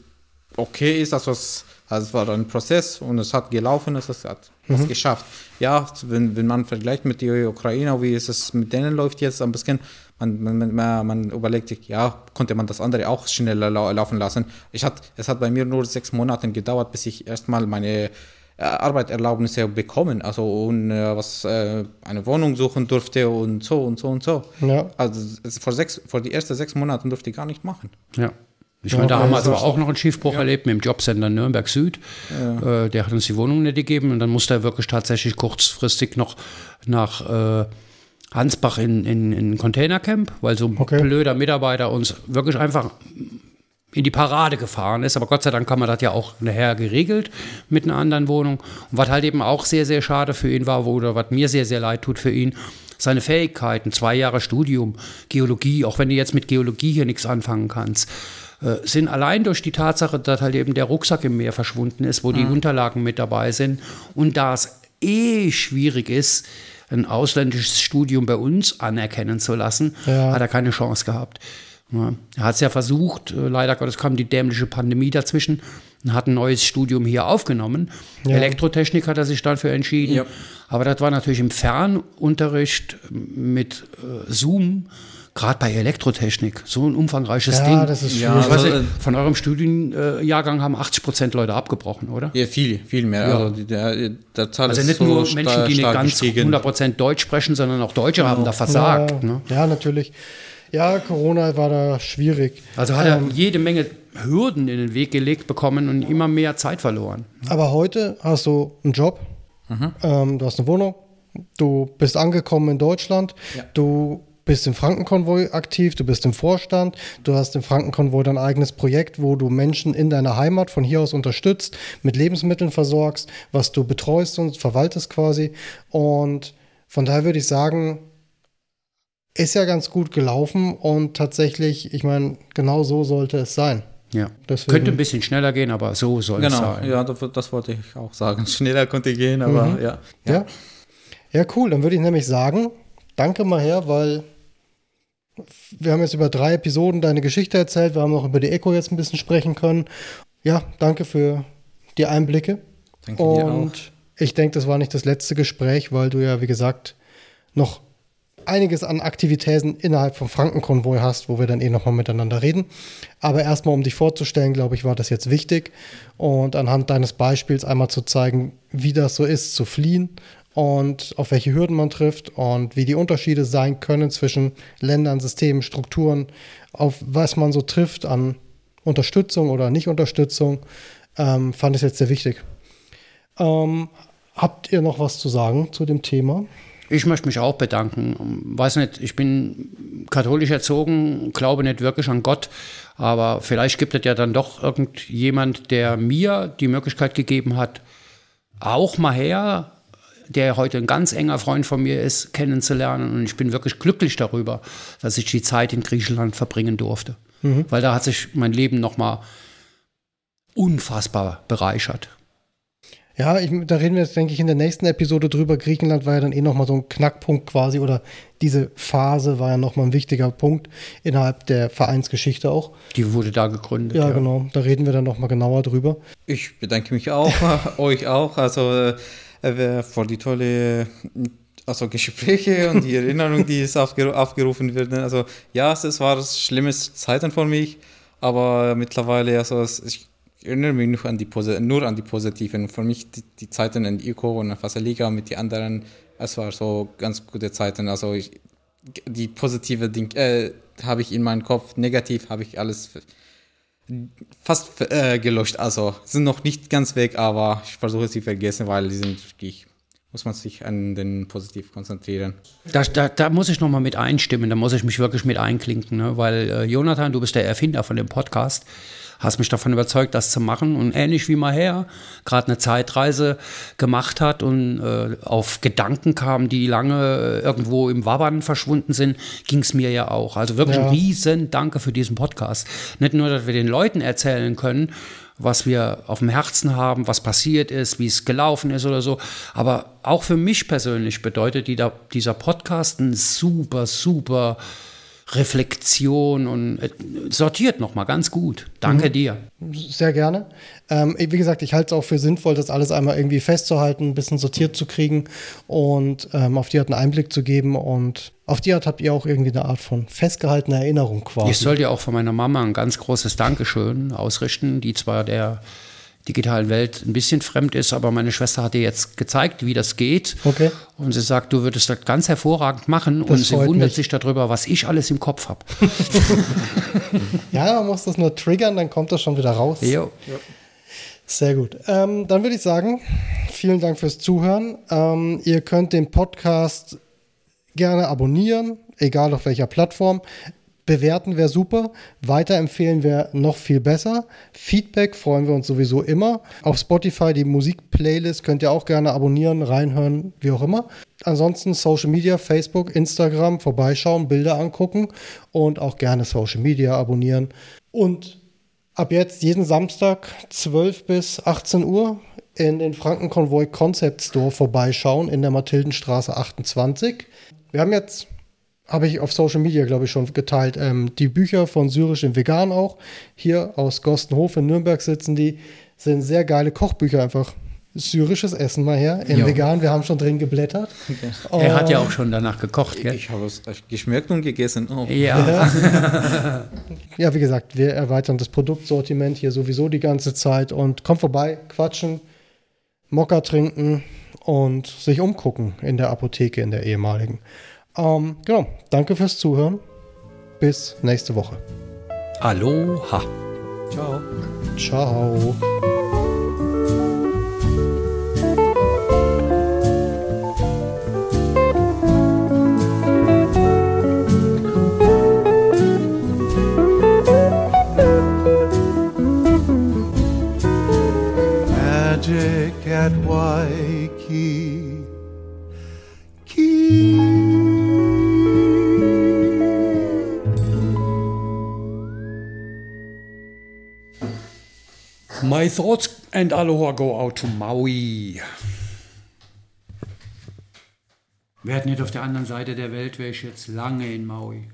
C: okay ist, also es, also es war ein Prozess und es hat gelaufen, es hat es geschafft. Ja, wenn, wenn man vergleicht mit der Ukraine, wie es es mit denen läuft jetzt ein bisschen, man, man, man, man überlegt sich, ja, konnte man das andere auch schneller lau laufen lassen. Ich hat, es hat bei mir nur sechs Monate gedauert, bis ich erstmal meine äh, Arbeitserlaubnisse bekommen, also und äh, was äh, eine Wohnung suchen durfte und so und so und so.
B: Ja.
C: Also es- vor sechs, vor die ersten sechs Monaten durfte ich gar nicht machen.
A: Ja. Ich
B: Ja,
A: meine, da haben wir
B: also
A: also auch noch einen Schiffbruch erlebt mit dem Jobcenter Nürnberg Süd. Äh, der hat uns die Wohnung nicht gegeben und dann musste er wirklich tatsächlich kurzfristig noch nach äh, Ansbach in, in, in ein Containercamp, weil so ein
B: Okay.
A: blöder Mitarbeiter uns wirklich einfach in die Parade gefahren ist. Aber Gott sei Dank haben wir das ja auch nachher geregelt mit einer anderen Wohnung. Und was halt eben auch sehr, sehr schade für ihn war, oder was mir sehr, sehr leid tut für ihn, seine Fähigkeiten, zwei Jahre Studium, Geologie, auch wenn du jetzt mit Geologie hier nichts anfangen kannst, sind allein durch die Tatsache, dass halt eben der Rucksack im Meer verschwunden ist, wo die Unterlagen mit dabei sind und da es eh schwierig ist, ein ausländisches Studium bei uns anerkennen zu lassen,
B: Ja.
A: hat er keine Chance gehabt. Ja, er hat es ja versucht, äh, leider Gottes kam die dämliche Pandemie dazwischen und hat ein neues Studium hier aufgenommen.
B: Ja.
A: Elektrotechnik hat er sich dann für entschieden. Aber das war natürlich im Fernunterricht mit äh, Zoom, gerade bei Elektrotechnik, so ein umfangreiches
B: Ja,
A: Ding.
B: das ist
C: Ja,
A: ich weiß
C: also,
A: nicht, von eurem Studienjahrgang haben 80 Prozent Leute abgebrochen, oder?
C: Ja, viel, viel mehr.
A: Ja.
C: Also die, der, der Zahl
A: Also nicht
C: so
A: nur Menschen, die nicht ganz
C: gestiegen.
A: 100% Deutsch sprechen, sondern auch Deutsche haben da versagt.
B: ja,
A: Ne?
B: ja, natürlich. Ja, Corona war da schwierig.
A: Also hat er jede Menge Hürden in den Weg gelegt bekommen und immer mehr Zeit verloren.
B: Aber heute hast du einen Job, ähm, du hast eine Wohnung, du bist angekommen in Deutschland,
C: Ja.
B: du bist im Frankenkonvoi aktiv, du bist im Vorstand, du hast im Frankenkonvoi dein eigenes Projekt, wo du Menschen in deiner Heimat von hier aus unterstützt, mit Lebensmitteln versorgst, was du betreust und verwaltest quasi. Und von daher würde ich sagen, ist ja ganz gut gelaufen und tatsächlich, ich meine, genau so sollte es sein.
A: Ja.
B: Deswegen-
A: Könnte ein bisschen schneller gehen, aber so soll es
C: Genau,
A: sein.
C: ja, das, das wollte ich auch sagen. [LAUGHS] Schneller konnte gehen, aber
B: Mhm.
C: ja.
B: Ja. Ja, cool. Dann würde ich nämlich sagen, danke mal her, weil wir haben jetzt über drei Episoden deine Geschichte erzählt. Wir haben auch über die Echo jetzt ein bisschen sprechen können. Ja, danke für die Einblicke.
C: Danke dir auch.
B: Und ich denke, das war nicht das letzte Gespräch, weil du ja, wie gesagt, noch einiges an Aktivitäten innerhalb vom Frankenkonvoi hast, wo wir dann eh nochmal miteinander reden. Aber erstmal, um dich vorzustellen, glaube ich, war das jetzt wichtig. Und anhand deines Beispiels einmal zu zeigen, wie das so ist, zu fliehen und auf welche Hürden man trifft und wie die Unterschiede sein können zwischen Ländern, Systemen, Strukturen, auf was man so trifft an Unterstützung oder Nicht-Unterstützung, ähm, fand ich jetzt sehr wichtig. Ähm, habt ihr noch was zu sagen zu dem Thema?
A: Ich möchte mich auch bedanken. Weiß nicht, ich bin katholisch erzogen, glaube nicht wirklich an Gott, aber vielleicht gibt es ja dann doch irgendjemand, der mir die Möglichkeit gegeben hat, auch mal her, der heute ein ganz enger Freund von mir ist, kennenzulernen. Und ich bin wirklich glücklich darüber, dass ich die Zeit in Griechenland verbringen durfte. Weil da hat sich mein Leben nochmal unfassbar bereichert.
B: Ja, ich, da reden wir jetzt, denke ich, in der nächsten Episode drüber. Griechenland war ja dann eh nochmal so ein Knackpunkt quasi oder diese Phase war ja nochmal ein wichtiger Punkt innerhalb der Vereinsgeschichte auch.
A: Die wurde da gegründet.
B: Ja, genau. Da reden wir dann nochmal genauer drüber.
C: Ich bedanke mich auch, [LAUGHS] euch auch, also äh, für die tolle also Gespräche und die Erinnerung, die es aufgeru aufgerufen werden. Also ja, es war schlimmes Zeiten für mich, aber mittlerweile, also es, ich erinnere mich nur an die, nur an die positiven. Für mich die, die Zeiten in ICO und in Fasaliga mit den anderen, es war so ganz gute Zeiten. Also ich, die positive Ding äh, habe ich in meinem Kopf, negativ habe ich alles fast äh, gelöscht. Also sind noch nicht ganz weg, aber ich versuche sie vergessen, weil die sind wirklich, muss man sich an den Positiv konzentrieren.
A: Da, da, da muss ich nochmal mit einstimmen, da muss ich mich wirklich mit einklinken, ne? weil äh, Jonathan, du bist der Erfinder von dem Podcast, hast mich davon überzeugt, das zu machen und ähnlich wie Maher gerade eine Zeitreise gemacht hat und äh, auf Gedanken kam, die lange äh, irgendwo im Wabbern verschwunden sind, ging es mir ja auch. Also wirklich
B: Ja.
A: ein riesen Danke für diesen Podcast. Nicht nur, dass wir den Leuten erzählen können, was wir auf dem Herzen haben, was passiert ist, wie es gelaufen ist oder so. Aber auch für mich persönlich bedeutet die, dieser Podcast ein super, super Reflexion und äh, sortiert nochmal ganz gut. Danke dir.
B: Sehr gerne. Ähm, wie gesagt, ich halte es auch für sinnvoll, das alles einmal irgendwie festzuhalten, ein bisschen sortiert zu kriegen und ähm, auf die Art einen Einblick zu geben. Und auf die Art habt ihr auch irgendwie eine Art von festgehaltener Erinnerung quasi.
A: Ich soll dir auch von meiner Mama ein ganz großes Dankeschön ausrichten, die zwar der digitalen Welt ein bisschen fremd ist, aber meine Schwester hat dir jetzt gezeigt, wie das geht.
B: Okay.
A: Und sie sagt, du würdest das ganz hervorragend machen
B: Das
A: und sie wundert
B: mich.
A: sich darüber, was ich alles im Kopf habe. [LAUGHS]
B: Ja, man muss das nur triggern, dann kommt das schon wieder raus.
A: Jo.
B: Sehr gut. Ähm, dann würde ich sagen, vielen Dank fürs Zuhören. Ähm, ihr könnt den Podcast gerne abonnieren, egal auf welcher Plattform. Bewerten wäre super. Weiterempfehlen wäre noch viel besser. Feedback freuen wir uns sowieso immer. Auf Spotify die Musikplaylist könnt ihr auch gerne abonnieren, reinhören, wie auch immer. Ansonsten Social Media, Facebook, Instagram, vorbeischauen, Bilder angucken und auch gerne Social Media abonnieren. Und ab jetzt jeden Samstag 12 bis 18 Uhr in den Frankenkonvoi Concept Store vorbeischauen in der Mathildenstraße 28. Wir haben jetzt, habe ich auf Social Media, glaube ich, schon geteilt, ähm, die Bücher von Syrisch in Vegan auch. Hier aus Gostenhof in Nürnberg sitzen die. Sind sehr geile Kochbücher einfach. Syrisches Essen mal her. In
A: Jo.
B: Vegan, wir haben schon drin geblättert. [LAUGHS]
A: Er hat ja auch schon danach gekocht, gell?
C: Ich habe es geschmeckt und gegessen. Oh.
A: Ja, [LAUGHS] [LAUGHS]
B: Ja, wie gesagt, wir erweitern das Produktsortiment hier sowieso die ganze Zeit und kommt vorbei, quatschen, Mokka trinken und sich umgucken in der Apotheke, in der ehemaligen. Ähm, genau, danke fürs Zuhören. Bis nächste Woche.
A: Aloha.
C: Ciao.
B: Ciao.
D: Magic at Waikiki.
A: My thoughts and aloha go out to Maui. Wäre nicht auf der anderen Seite der Welt, wäre ich jetzt lange in Maui.